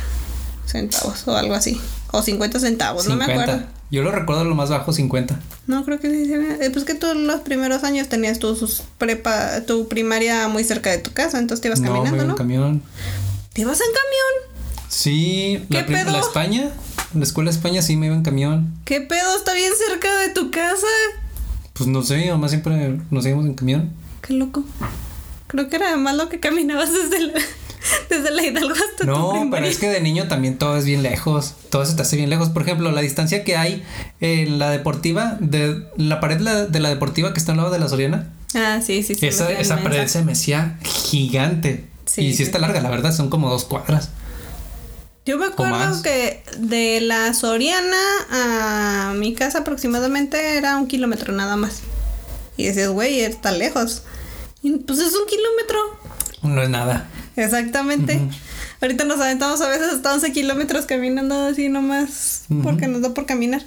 Speaker 4: centavos o algo así. O 50 centavos, no me acuerdo.
Speaker 3: Yo lo recuerdo lo más bajo, 50.
Speaker 4: No, creo que sí. eh, Pues que tú los primeros años tenías tu, sus prepa, tu primaria muy cerca de tu casa, entonces te ibas
Speaker 3: no, me
Speaker 4: caminando,
Speaker 3: iba en
Speaker 4: ¿no?
Speaker 3: camión.
Speaker 4: ¿Te ibas en camión?
Speaker 3: Sí,
Speaker 4: ¿Qué
Speaker 3: la,
Speaker 4: pedo?
Speaker 3: la España, la escuela de España sí me iba en camión.
Speaker 4: ¿Qué pedo? Está bien cerca de tu casa.
Speaker 3: Pues no sé, mi mamá siempre nos íbamos en camión.
Speaker 4: Qué loco. Creo que era más lo que caminabas desde la, desde la Hidalgo hasta tu
Speaker 3: No, pero es que de niño también todo es bien lejos. Todo se te hace bien lejos. Por ejemplo, la distancia que hay en la deportiva, de la pared de la, de la deportiva que está al lado de la Soriana.
Speaker 4: Ah, sí, sí, sí.
Speaker 3: esa esa pared se me hacía gigante.
Speaker 4: Sí,
Speaker 3: y
Speaker 4: sí.
Speaker 3: sí está larga, la verdad, son como dos cuadras.
Speaker 4: Yo me acuerdo que de la Soriana a mi casa aproximadamente era un kilómetro nada más. Y decías, güey, está lejos. Y pues es un kilómetro.
Speaker 3: No es nada.
Speaker 4: Exactamente. Ahorita nos aventamos a veces hasta 11 kilómetros caminando así nomás porque nos da por caminar.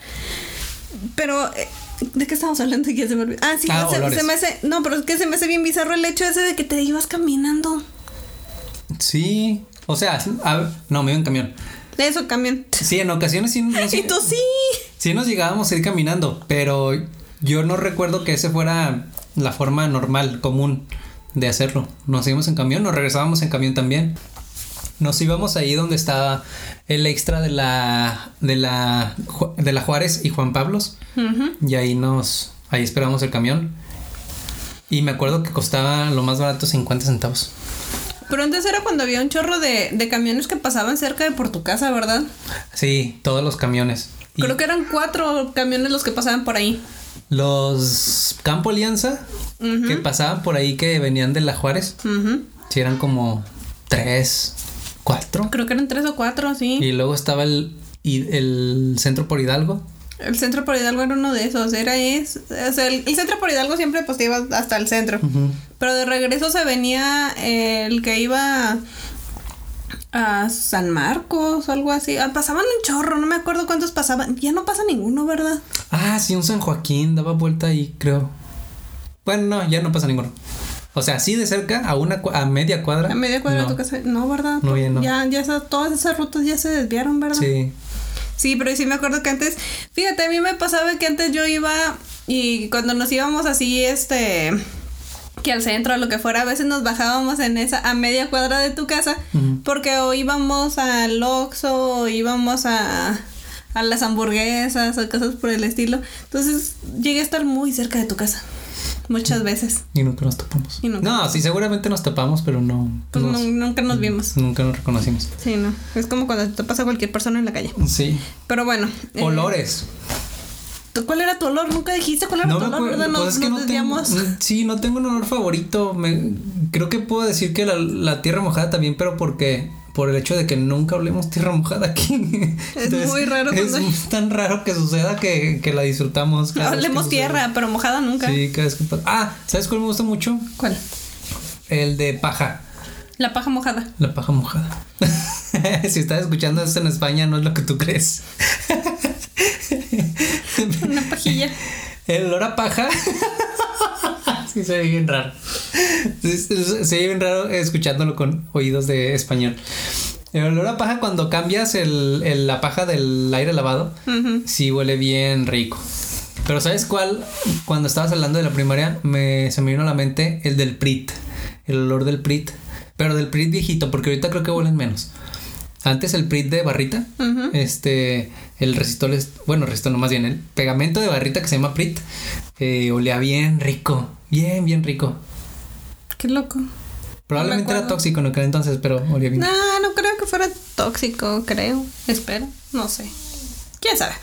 Speaker 4: Pero, eh, ¿de qué estamos hablando? Ya se me olvidó. Ah, sí,
Speaker 3: Ah,
Speaker 4: se,
Speaker 3: olores.
Speaker 4: se me hace. No, pero es que se me hace bien bizarro el hecho ese de que te ibas caminando.
Speaker 3: Sí. O sea, a no, me iba en camión.
Speaker 4: Eso, camión.
Speaker 3: Sí, en ocasiones sí, no, sí,
Speaker 4: Y tú sí.
Speaker 3: sí nos llegábamos a ir caminando, pero yo no recuerdo que ese fuera la forma normal, común de hacerlo. Nos íbamos en camión, nos regresábamos en camión también. Nos íbamos ahí donde estaba el extra de la de la de la Juárez y Juan Pablos y ahí nos ahí esperamos el camión. Y me acuerdo que costaba lo más barato 50 centavos.
Speaker 4: Pero antes era cuando había un chorro de, de camiones que pasaban cerca de por tu casa, ¿verdad?
Speaker 3: Sí, todos los camiones. Y
Speaker 4: Creo que eran cuatro camiones los que pasaban por ahí.
Speaker 3: los Campo Alianza que pasaban por ahí que venían de la Juárez,
Speaker 4: Ujú.
Speaker 3: sí eran como tres, cuatro.
Speaker 4: Creo que eran tres o cuatro, sí.
Speaker 3: Y luego estaba el, el centro por Hidalgo.
Speaker 4: El centro por Hidalgo era uno de esos. Era es, o sea, el, el centro por Hidalgo siempre pues te ibas hasta el centro. Pero de regreso se venía el que iba a San Marcos o algo así. Ah, Pasaban un chorro, no me acuerdo cuántos pasaban. Ya no pasa ninguno, ¿verdad?
Speaker 3: Ah, sí, un San Joaquín daba vuelta ahí, creo. Bueno, no, ya no pasa ninguno. O sea, sí de cerca, a una a media cuadra.
Speaker 4: A media cuadra
Speaker 3: no.
Speaker 4: de tu casa. No, ¿verdad?
Speaker 3: No, ya no.
Speaker 4: Ya, ya esas- todas esas rutas ya se desviaron, ¿verdad?
Speaker 3: Sí.
Speaker 4: Sí, pero sí me acuerdo que antes, fíjate, a mí me pasaba que antes yo iba y cuando nos íbamos así, este, que al centro o lo que fuera, a veces nos bajábamos en esa, a media cuadra de tu casa, porque o íbamos al Oxxo o íbamos a, a las hamburguesas o cosas por el estilo. Entonces llegué a estar muy cerca de tu casa, muchas veces.
Speaker 3: Y nunca nos topamos.
Speaker 4: Y nunca
Speaker 3: No, sí, seguramente nos topamos, pero no.
Speaker 4: Pues
Speaker 3: nos-
Speaker 4: nunca nos vimos.
Speaker 3: Nunca nos reconocimos.
Speaker 4: Sí, no. Es como cuando te pasa a cualquier persona en la calle.
Speaker 3: Sí.
Speaker 4: Pero bueno. eh,
Speaker 3: Olores.
Speaker 4: ¿tú- ¿Cuál era tu olor? Nunca dijiste cuál era
Speaker 3: No
Speaker 4: tu olor. ¿verdad? Nos,
Speaker 3: pues es que
Speaker 4: nos
Speaker 3: no
Speaker 4: desviamos.
Speaker 3: sí, no tengo un olor favorito. Me, creo que puedo decir que la, la tierra mojada también, pero porque por el hecho de que nunca olemos tierra mojada aquí.
Speaker 4: Es muy raro
Speaker 3: Es tan raro que suceda que, que la disfrutamos. cada
Speaker 4: Hablemos tierra, pero mojada nunca.
Speaker 3: Sí, cada vez que pasa. Ah, ¿sabes cuál me gusta mucho?
Speaker 4: ¿Cuál?
Speaker 3: El de paja.
Speaker 4: La paja mojada.
Speaker 3: La paja mojada. si estás escuchando esto en España, no es lo que tú crees.
Speaker 4: Una pajilla.
Speaker 3: El olor a paja. sí, se ve bien raro. Se, ve bien raro escuchándolo con oídos de español. El olor a paja cuando cambias el, el- la paja del aire lavado, sí huele bien rico. Pero ¿sabes cuál? Cuando estabas hablando de la primaria, me, se me vino a la mente el del Prit. El olor del Prit. Pero del Prit viejito, porque ahorita creo que huelen menos. Antes el Prit de barrita, este, el resistol, es, bueno, resistol no más bien, el pegamento de barrita que se llama Prit, eh, olía bien rico, bien, bien rico.
Speaker 4: Qué loco.
Speaker 3: Probablemente era tóxico en aquel entonces, pero olía bien.
Speaker 4: No, no creo que fuera tóxico, creo. Espero, no sé. ¿Quién sabe?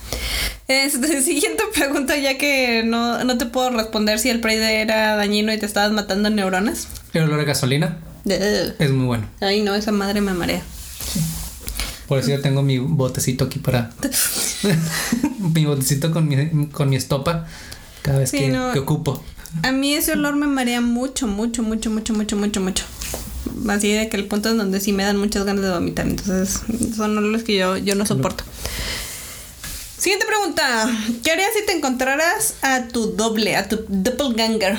Speaker 4: Este, siguiente pregunta, ya que no, no te puedo responder si el Pride era dañino y te estabas matando neuronas.
Speaker 3: El olor a gasolina
Speaker 4: Ugh.
Speaker 3: es muy bueno.
Speaker 4: Ay, no, esa madre me marea.
Speaker 3: Por eso yo tengo mi botecito aquí para. mi botecito con mi, con mi estopa cada vez
Speaker 4: Sí,
Speaker 3: que,
Speaker 4: no.
Speaker 3: que ocupo.
Speaker 4: A mí ese olor me marea mucho, mucho, mucho, mucho, mucho, mucho, mucho. Así de que el punto en donde sí me dan muchas ganas de vomitar. Entonces, son olores que yo, yo no soporto. Siguiente pregunta. ¿Qué harías si te encontraras a tu doble, a tu doppelganger?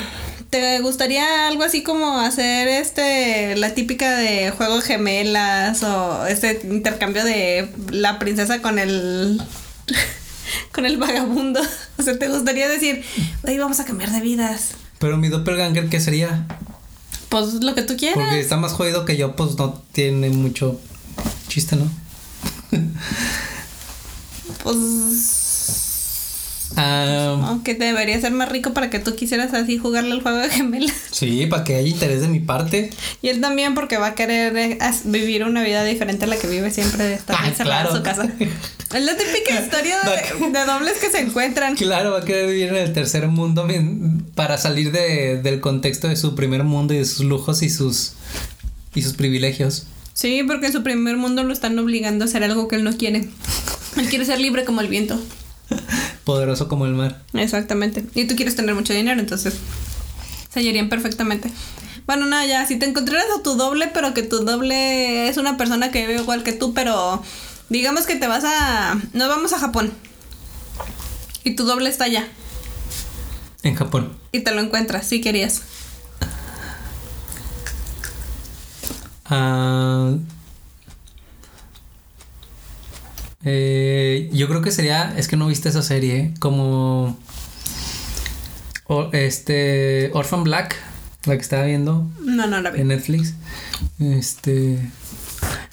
Speaker 4: ¿Te gustaría algo así como hacer este la típica de juego de gemelas o este intercambio de la princesa con el con el vagabundo? O sea, ¿te gustaría decir, "Oye, vamos a cambiar de vidas"?
Speaker 3: Pero mi doppelganger, ¿qué sería?
Speaker 4: Pues lo que tú quieras.
Speaker 3: Porque está más jodido que yo, pues no tiene mucho chiste, ¿no?
Speaker 4: Pues
Speaker 3: Ah,
Speaker 4: aunque debería ser más rico para que tú quisieras así jugarle al juego de gemelas.
Speaker 3: sí, para que haya interés de mi parte.
Speaker 4: Y él también porque va a querer eh, vivir una vida diferente a la que vive siempre de estar
Speaker 3: Ah,
Speaker 4: encerrado en su
Speaker 3: claro.
Speaker 4: casa. Es la típica historia de, de dobles que se encuentran.
Speaker 3: Claro, va a querer vivir en el tercer mundo para salir de- del contexto de su primer mundo y de sus lujos y sus y sus privilegios.
Speaker 4: Sí, porque en su primer mundo lo están obligando a hacer algo que él no quiere. Él quiere ser libre como el viento.
Speaker 3: Poderoso como el mar.
Speaker 4: Exactamente. Y tú quieres tener mucho dinero, entonces se hallarían perfectamente. Bueno, nada, ya, si te encontraras a tu doble, pero que tu doble es una persona que vive igual que tú, pero digamos que te vas a... Nos vamos a Japón. Y tu doble está allá.
Speaker 3: En Japón.
Speaker 4: Y te lo encuentras, si querías.
Speaker 3: Ah, eh, yo creo que sería, es que no viste esa serie, como o- este Orphan Black, la que estaba viendo
Speaker 4: No, no la vi.
Speaker 3: en Netflix. Este,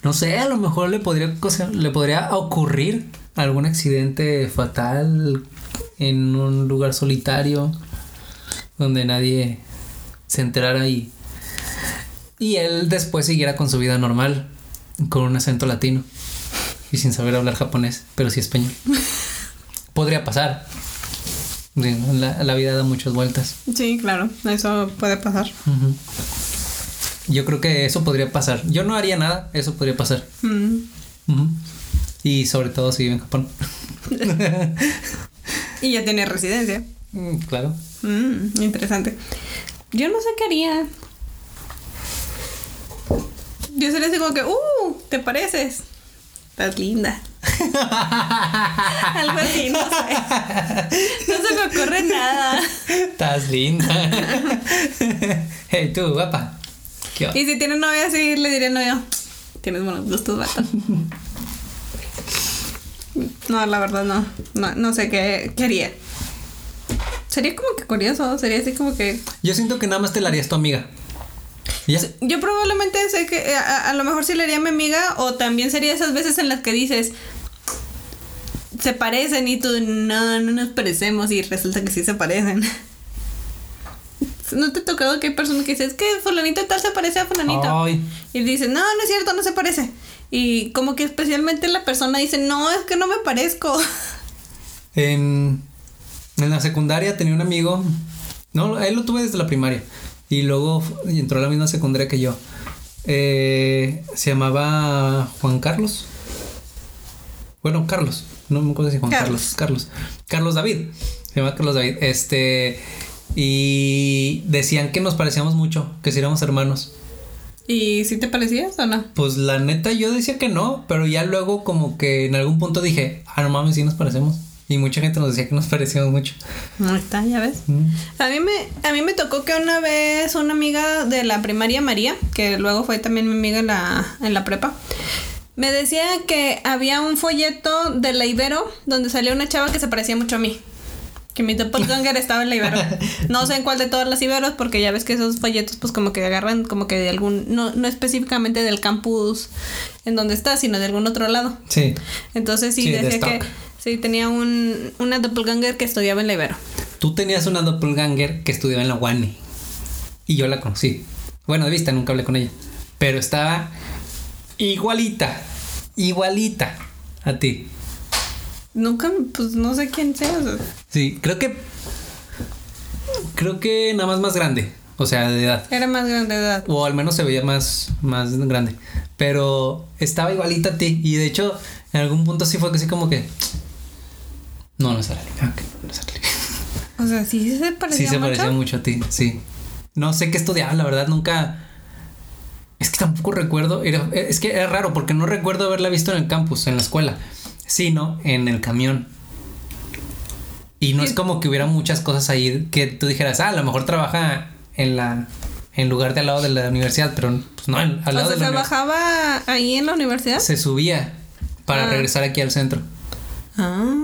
Speaker 3: no sé, a lo mejor le podría le podría ocurrir algún accidente fatal en un lugar solitario donde nadie se enterara y y él después siguiera con su vida normal con un acento latino y sin saber hablar japonés, pero sí español. Podría pasar. La, la vida da muchas vueltas.
Speaker 4: Sí, claro, eso puede pasar.
Speaker 3: Yo creo que eso podría pasar. Yo no haría nada, eso podría pasar.
Speaker 4: Mm.
Speaker 3: Y sobre todo si vive en Japón.
Speaker 4: Y ya tiene residencia.
Speaker 3: Mm, claro.
Speaker 4: Mm, interesante. Yo no sé qué haría. Yo sería así como que, ¡uh! ¿Te pareces? Estás linda. Algo así, no sé. No se me ocurre nada.
Speaker 3: Estás linda. hey, tú, guapa. ¿Qué?
Speaker 4: Y si tiene novia así, le diré novio. Tienes buenos gustos, vato. No, la verdad no. No, no sé qué, qué haría. Sería como que curioso. Sería así como que.
Speaker 3: Yo siento que nada más te la harías tu amiga. ¿Y ya?
Speaker 4: Yo probablemente sé que eh, a, a lo mejor sí le haría a mi amiga o también sería esas veces en las que dices se parecen y tú no, no nos parecemos y resulta que sí se parecen. ¿No te ha tocado que hay personas que dicen es que fulanito tal se parece a fulanito?
Speaker 3: Ay.
Speaker 4: Y dicen, no, no es cierto, no se parece. Y como que especialmente la persona dice, no, es que no me parezco.
Speaker 3: En, en la secundaria tenía un amigo. No, él lo tuve desde la primaria. Y luego entró a la misma secundaria que yo. Eh, se llamaba Juan Carlos. Bueno, Carlos. No me acuerdo si Juan Carlos. Carlos. Carlos David. Se llama Carlos David. Este. Y decían que nos parecíamos mucho, que si éramos hermanos.
Speaker 4: ¿Y si te parecías o no?
Speaker 3: Pues la neta yo decía que no, pero ya luego como que en algún punto dije, ah, no mames, sí nos parecemos. Y mucha gente nos decía que nos parecíamos mucho.
Speaker 4: No está, ya ves.
Speaker 3: Mm.
Speaker 4: A mí me, a mí me tocó que una vez una amiga de la primaria, María, que luego fue también mi amiga en la, en la prepa, me decía que había un folleto de la Ibero donde salía una chava que se parecía mucho a mí. Que mi doppelganger estaba en la Ibero. No sé en cuál de todas las Iberos, porque ya ves que esos folletos, pues como que agarran como que de algún. No, no específicamente del campus en donde está, sino de algún otro lado.
Speaker 3: Sí.
Speaker 4: Entonces sí,
Speaker 3: Sí, de
Speaker 4: decía que. Sí, tenía un, una doppelganger que estudiaba en la Ibero.
Speaker 3: Tú tenías una doppelganger que estudiaba en la UANI. Y yo la conocí. Bueno, de vista, nunca hablé con ella. Pero estaba igualita. Igualita a ti.
Speaker 4: Nunca, pues no sé quién sea.
Speaker 3: Sí, creo que. Creo que nada más más grande. O sea, de edad.
Speaker 4: Era más grande de edad.
Speaker 3: O al menos se veía más, más grande. Pero estaba igualita a ti. Y de hecho, en algún punto sí fue así como que. No, no es Arely. Ah, ok, no es Arely.
Speaker 4: O sea, sí se
Speaker 3: Sí,
Speaker 4: parecía
Speaker 3: se
Speaker 4: mucho.
Speaker 3: parecía mucho a ti, sí. No sé qué estudiaba, la verdad, nunca. Es que tampoco recuerdo. era- es que era raro porque no recuerdo haberla visto en el campus, en la escuela, sino en el camión. Y no es
Speaker 4: Sí.
Speaker 3: como que hubiera muchas cosas ahí que tú dijeras, ah, a lo mejor trabaja en la. En lugar de al lado de la universidad, pero pues no, al al
Speaker 4: O
Speaker 3: lado
Speaker 4: sea,
Speaker 3: de la universidad.
Speaker 4: trabajaba ahí en la universidad.
Speaker 3: Se subía para
Speaker 4: Ah.
Speaker 3: regresar aquí al centro.
Speaker 4: Ah.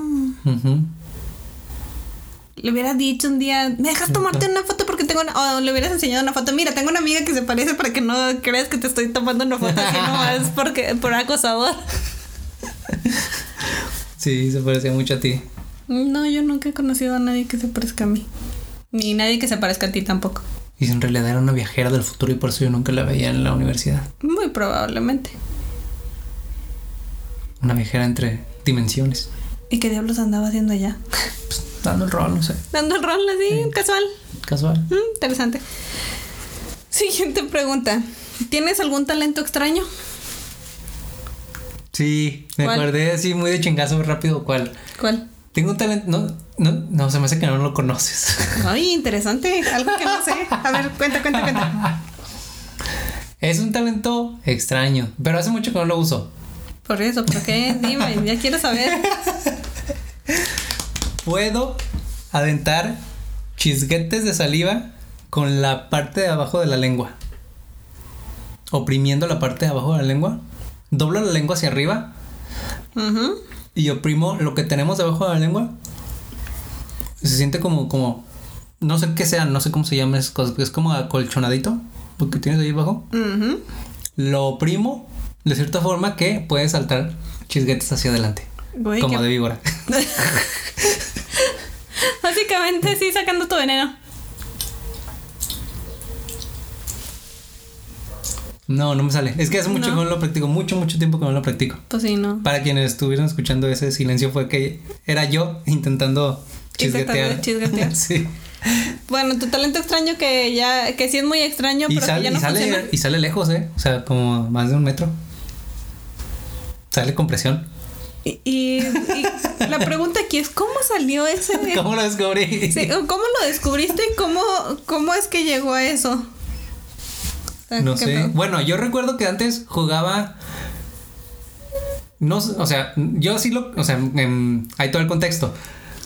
Speaker 4: Le hubieras dicho un día, ¿me dejas tomarte una foto? Porque tengo una. O le hubieras enseñado una foto. Mira, tengo una amiga que se parece para que no creas que te estoy tomando una foto así nomás porque, por acosador.
Speaker 3: Sí, se parecía mucho a ti.
Speaker 4: No, yo nunca he conocido a nadie que se parezca a mí. Ni nadie que se parezca a ti tampoco.
Speaker 3: Y en realidad era una viajera del futuro y por eso yo nunca la veía en la universidad.
Speaker 4: Muy probablemente.
Speaker 3: Una viajera entre dimensiones.
Speaker 4: ¿Y qué diablos andaba haciendo allá?
Speaker 3: Dando el rol, no sé.
Speaker 4: Dando el rol así, casual.
Speaker 3: Casual.
Speaker 4: Mm, interesante. Siguiente pregunta. ¿Tienes algún talento extraño?
Speaker 3: Sí, me
Speaker 4: ¿Cuál?
Speaker 3: acordé así muy de chingazo rápido. ¿Cuál?
Speaker 4: ¿Cuál?
Speaker 3: Tengo un talento. No, no, no, se me hace que no lo conoces.
Speaker 4: Ay, interesante. Algo que no sé. A ver, cuenta, cuenta, cuenta.
Speaker 3: es un talento extraño, pero hace mucho que no lo uso.
Speaker 4: Por eso, ¿por qué? Dime, ya quiero saber.
Speaker 3: Puedo aventar chisguetes de saliva con la parte de abajo de la lengua. Oprimiendo la parte de abajo de la lengua. Doblo la lengua hacia arriba y oprimo lo que tenemos debajo de la lengua. Se siente como, como, no sé qué sea, no sé cómo se llama esas cosas, es como acolchonadito, lo que tienes ahí abajo. Lo oprimo de cierta forma que puede saltar chisguetes hacia adelante,
Speaker 4: Güey,
Speaker 3: como de víbora.
Speaker 4: Básicamente, sí, sacando tu veneno.
Speaker 3: No, no me sale. Es que hace mucho
Speaker 4: No.
Speaker 3: que no lo practico, mucho, mucho tiempo que no lo practico.
Speaker 4: Pues sí, no.
Speaker 3: Para quienes estuvieron escuchando ese silencio fue que era yo intentando chisguetear.
Speaker 4: Chisguetear.
Speaker 3: sí.
Speaker 4: Bueno, tu talento extraño que ya, que sí es muy extraño,
Speaker 3: Y,
Speaker 4: pero que ya no
Speaker 3: y, sale,
Speaker 4: funciona.
Speaker 3: y sale lejos, ¿eh? O sea, como más de un metro. Sale con presión.
Speaker 4: Y, y- y la pregunta aquí es, ¿cómo salió ese?
Speaker 3: ¿Cómo lo descubrí?
Speaker 4: Sí, ¿Cómo lo descubriste y cómo, cómo es que llegó a eso?
Speaker 3: No
Speaker 4: ¿qué
Speaker 3: sé. Bueno, yo recuerdo que antes jugaba. No, o sea, yo sí lo. O sea, em, hay todo el contexto.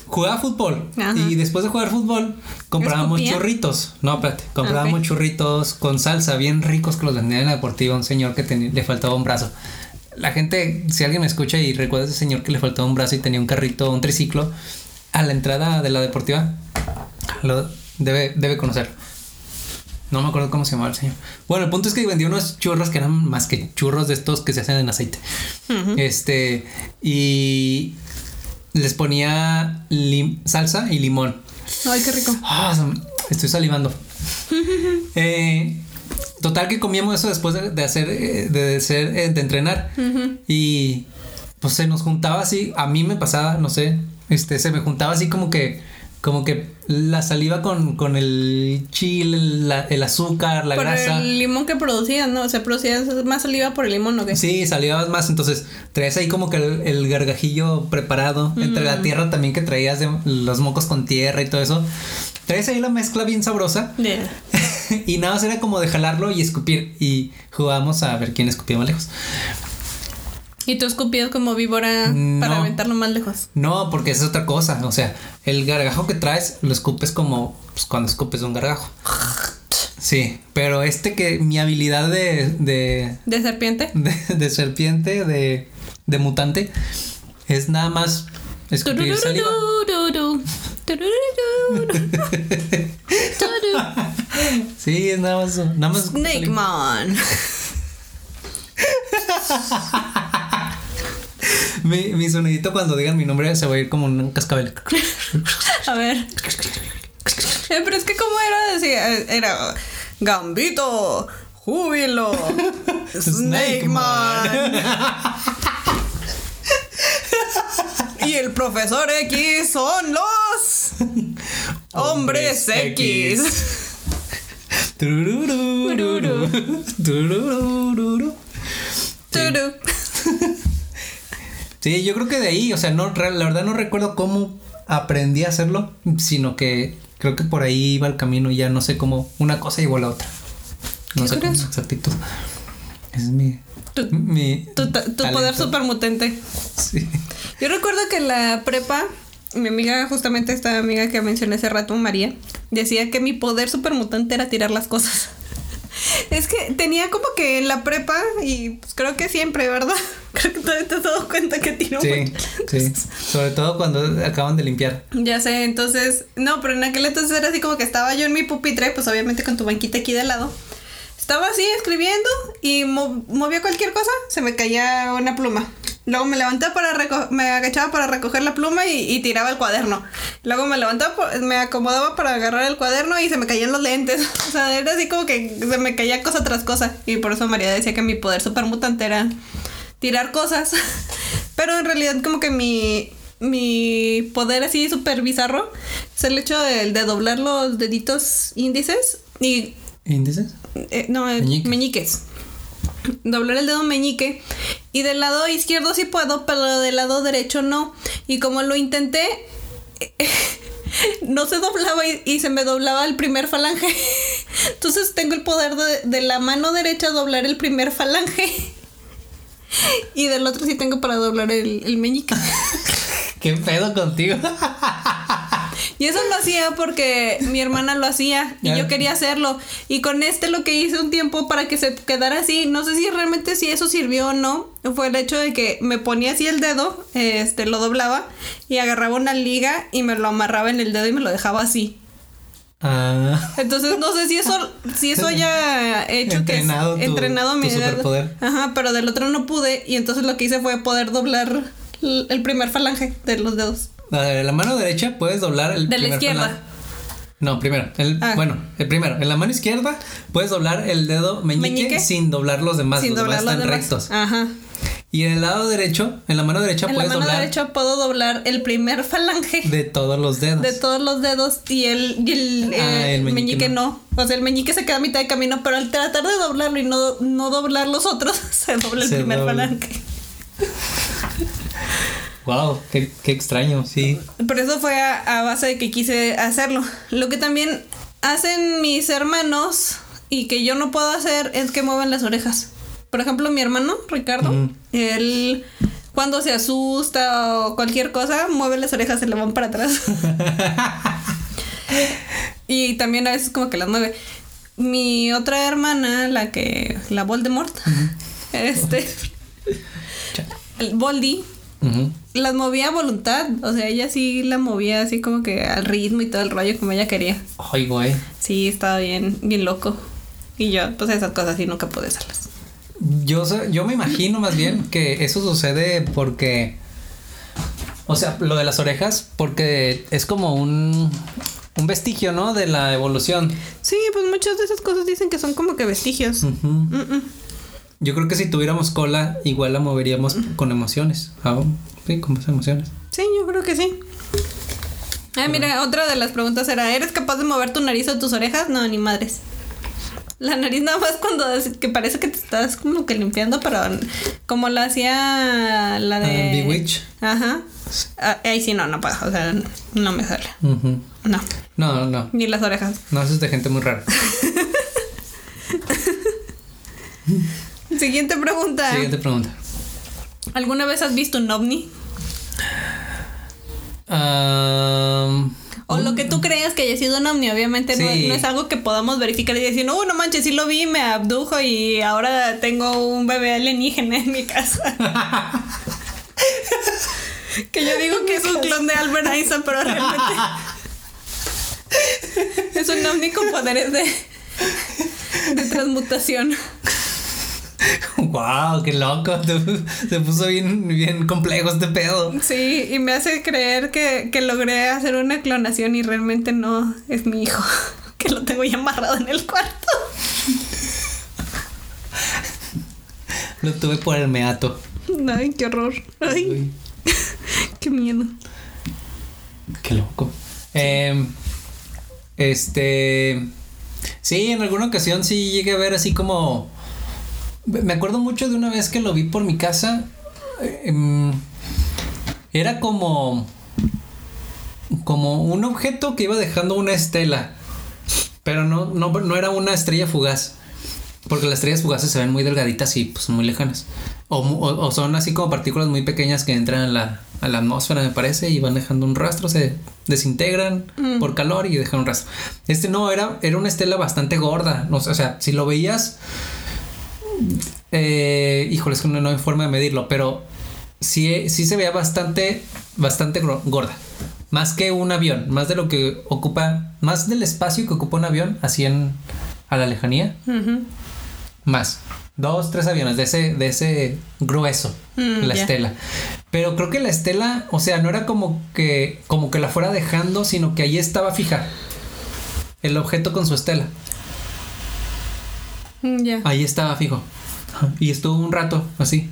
Speaker 3: Jugaba fútbol
Speaker 4: Ajá.
Speaker 3: y después de jugar fútbol comprábamos churritos. No, espérate, comprábamos
Speaker 4: Ok.
Speaker 3: churritos con salsa bien ricos que los vendían en la deportiva. Un señor que tenía- le faltaba un brazo. La gente, si alguien me escucha y recuerda a ese señor que le faltaba un brazo y tenía un carrito, un triciclo, a la entrada de la deportiva, lo debe, debe conocer. No me acuerdo cómo se llamaba el señor. Bueno, el punto es que vendía unos churros que eran más que churros de estos que se hacen en aceite. Este, y les ponía salsa y limón.
Speaker 4: Ay, qué rico.
Speaker 3: Ah, estoy salivando. Eh, total que comíamos eso después de, de hacer, eh, de, ser, eh, de entrenar. Y pues se nos juntaba así, a mí me pasaba, no sé, este, se me juntaba así como que, como que la saliva con, con el chile, el azúcar, la
Speaker 4: por
Speaker 3: grasa.
Speaker 4: el limón que producían, ¿no? O sea, producías más saliva por el limón, ¿o qué?
Speaker 3: Sí, salivabas más, entonces traías ahí como que el, el gargajillo preparado, entre la tierra también que traías de los mocos con tierra y todo eso. Traes ahí la mezcla bien sabrosa
Speaker 4: Yeah.
Speaker 3: y nada más era como de jalarlo y escupir y jugábamos a ver quién escupía más lejos.
Speaker 4: Y tú escupías como víbora
Speaker 3: No.
Speaker 4: para aventarlo más lejos.
Speaker 3: No, porque es otra cosa, o sea, el gargajo que traes lo escupes como pues, cuando escupes un gargajo. Sí, pero este que mi habilidad de, de,
Speaker 4: ¿De serpiente?
Speaker 3: de, de serpiente, de, de mutante, es nada más escupir saliva. Sí, es nada más. Nada más
Speaker 4: Snake Man.
Speaker 3: Mi, mi sonidito cuando digan mi nombre se va a ir como un cascabel.
Speaker 4: A ver. Eh, Pero es que como era, decía, eh, era Gambito, Júbilo, Snake Man. Y el profesor X son los hombres X.
Speaker 3: Turururu. Turururu.
Speaker 4: Turu.
Speaker 3: Sí, yo creo que de ahí, o sea, no, la verdad no recuerdo cómo aprendí a hacerlo, sino que creo que por ahí iba el camino y ya no sé cómo una cosa llevó a la otra. No
Speaker 4: Qué
Speaker 3: sé con exactitud. Es mi.
Speaker 4: Tu-
Speaker 3: mi
Speaker 4: Tu, tu poder supermutante.
Speaker 3: Sí.
Speaker 4: Yo recuerdo que en la prepa, mi amiga, justamente esta amiga que mencioné hace rato, María, decía que mi poder supermutante era tirar las cosas. Es que tenía como que en la prepa, y pues creo que siempre, ¿verdad? Creo que todavía te has dado cuenta que tiro
Speaker 3: Sí, sí. Sobre todo cuando acaban de limpiar.
Speaker 4: Ya sé, entonces, no, pero en aquel entonces era así como que estaba yo en mi pupitre, pues obviamente con tu banquita aquí de lado. Estaba así escribiendo y mo- movía cualquier cosa, se me caía una pluma. Luego me levantaba para reco- me agachaba para recoger la pluma y, y tiraba el cuaderno. Luego me levantaba, por- me acomodaba para agarrar el cuaderno y se me caían los lentes. O sea, era así como que se me caía cosa tras cosa. Y por eso María decía que mi poder supermutante era tirar cosas. Pero en realidad como que mi, mi poder así súper bizarro es el hecho de, de doblar los deditos índices y...
Speaker 3: ¿Índices?
Speaker 4: eh, no, eh,
Speaker 3: Meñiques.
Speaker 4: meñiques. Doblar el dedo meñique. Y del lado izquierdo sí puedo, pero del lado derecho no. Y como lo intenté... No se doblaba y, se me doblaba el primer falange. Entonces tengo el poder de, de la mano derecha doblar el primer falange. Y del otro sí tengo para doblar el, el meñique.
Speaker 3: ¿Qué pedo contigo?
Speaker 4: Y eso lo hacía porque mi hermana lo hacía y yo quería hacerlo. Y con este lo que hice un tiempo para que se quedara así, no sé si realmente si eso sirvió o no, fue el hecho de que me ponía así el dedo, este, lo doblaba y agarraba una liga y me lo amarraba en el dedo y me lo dejaba así.
Speaker 3: Ah.
Speaker 4: Entonces no sé si eso, si eso haya hecho
Speaker 3: Entrenado
Speaker 4: que
Speaker 3: tu-
Speaker 4: entrenado mi
Speaker 3: superpoder.
Speaker 4: Ajá, pero del otro no pude y entonces lo que hice fue poder doblar el primer falange de los dedos.
Speaker 3: En la mano derecha puedes doblar el
Speaker 4: De la izquierda.
Speaker 3: No, primero. El,
Speaker 4: Ah.
Speaker 3: Bueno, el primero. En la mano izquierda puedes doblar el dedo meñique,
Speaker 4: Meñique.
Speaker 3: sin doblar los demás.
Speaker 4: sin
Speaker 3: los
Speaker 4: doblar
Speaker 3: demás
Speaker 4: los
Speaker 3: están
Speaker 4: demás.
Speaker 3: rectos.
Speaker 4: Ajá.
Speaker 3: Y en el lado derecho, en la mano derecha
Speaker 4: En la
Speaker 3: puedes
Speaker 4: mano
Speaker 3: doblar
Speaker 4: derecha puedo doblar el primer falange de,
Speaker 3: de todos los dedos.
Speaker 4: todos los dedos y el, y el,
Speaker 3: Ah,
Speaker 4: eh,
Speaker 3: el meñique
Speaker 4: meñique
Speaker 3: no.
Speaker 4: no. O sea, el meñique se queda a mitad de camino, pero al tratar de doblarlo y no, no doblar los otros, se dobla el
Speaker 3: Se
Speaker 4: primer
Speaker 3: dobla.
Speaker 4: falange.
Speaker 3: Wow, qué, qué extraño, sí.
Speaker 4: Pero eso fue a, a base de que quise hacerlo. Lo que también hacen mis hermanos y que yo no puedo hacer es que muevan las orejas. Por ejemplo, mi hermano, Ricardo, él cuando se asusta o cualquier cosa, mueve las orejas, se le van para atrás. y también a veces como que las mueve. Mi otra hermana, la que, la Voldemort, este, el Las movía a voluntad. O sea, ella sí la movía así como que al ritmo y todo el rollo como ella quería.
Speaker 3: Ay, güey.
Speaker 4: Sí, estaba bien, bien loco. Y yo, pues esas cosas sí nunca pude hacerlas.
Speaker 3: Yo, yo me imagino más bien que eso sucede porque. O sea, lo de las orejas, porque es como un, un vestigio, ¿no? De la evolución.
Speaker 4: Sí, pues muchas de esas cosas dicen que son como que vestigios. Mm, mm.
Speaker 3: Yo creo que si tuviéramos cola, igual la moveríamos con emociones. Ah, sí, con más emociones.
Speaker 4: Sí, yo creo que sí. Ah, mira, otra de las preguntas era, ¿eres capaz de mover tu nariz o tus orejas? No, ni madres. La nariz nada más cuando que parece que te estás como que limpiando, pero como la hacía la de...
Speaker 3: Ah, Bewitch.
Speaker 4: Ajá. Ah, ahí sí no, no puedo. O sea, no me sale.
Speaker 3: Ujú.
Speaker 4: No.
Speaker 3: No, no.
Speaker 4: Ni las orejas.
Speaker 3: No, eso es de gente muy rara.
Speaker 4: Siguiente pregunta.
Speaker 3: Siguiente pregunta.
Speaker 4: ¿Alguna vez has visto un ovni?
Speaker 3: Am,
Speaker 4: O lo que tú creas que haya sido un ovni, obviamente no es algo que podamos verificar y decir, no, no manches, sí lo vi, me abdujo y ahora tengo un bebé alienígena en mi casa. que yo digo que es un clon de Albert Einstein, pero realmente Es un ovni con poderes de, de transmutación.
Speaker 3: wow, qué loco. Se puso bien, bien complejo este pedo.
Speaker 4: Sí, y me hace creer que, que logré hacer una clonación y realmente no es mi hijo. Que lo tengo ya amarrado en el cuarto.
Speaker 3: Lo tuve por el meato.
Speaker 4: Ay, qué horror. Ay,
Speaker 3: Uy,
Speaker 4: qué miedo.
Speaker 3: qué loco. Em, este. Sí, en alguna ocasión sí llegué a ver así como. Me acuerdo mucho de una vez que lo vi por mi casa. em, era como. Como un objeto que iba dejando una estela. Pero no, no, no era una estrella fugaz. Porque las estrellas fugaces se ven muy delgaditas y pues muy lejanas. O, mu- o- o son así como partículas muy pequeñas que entran a la, a la atmósfera, me parece, y van dejando un rastro, se desintegran por calor y dejan un rastro. Este no, era, era una estela bastante gorda. No, o sea, si lo veías. Eh, híjole, es que no, no hay forma de medirlo, pero sí, sí se veía bastante, bastante gorda. Más que un avión, más de lo que ocupa, más del espacio que ocupa un avión, así en a la lejanía. Más. Dos, tres aviones de ese, de ese grueso,
Speaker 4: Mm,
Speaker 3: la estela. Pero creo que la estela, o sea, no era como que, como que la fuera dejando, sino que ahí estaba fija. El objeto con su estela.
Speaker 4: Mm, Ya.
Speaker 3: Ahí estaba fijo. Y estuvo un rato así.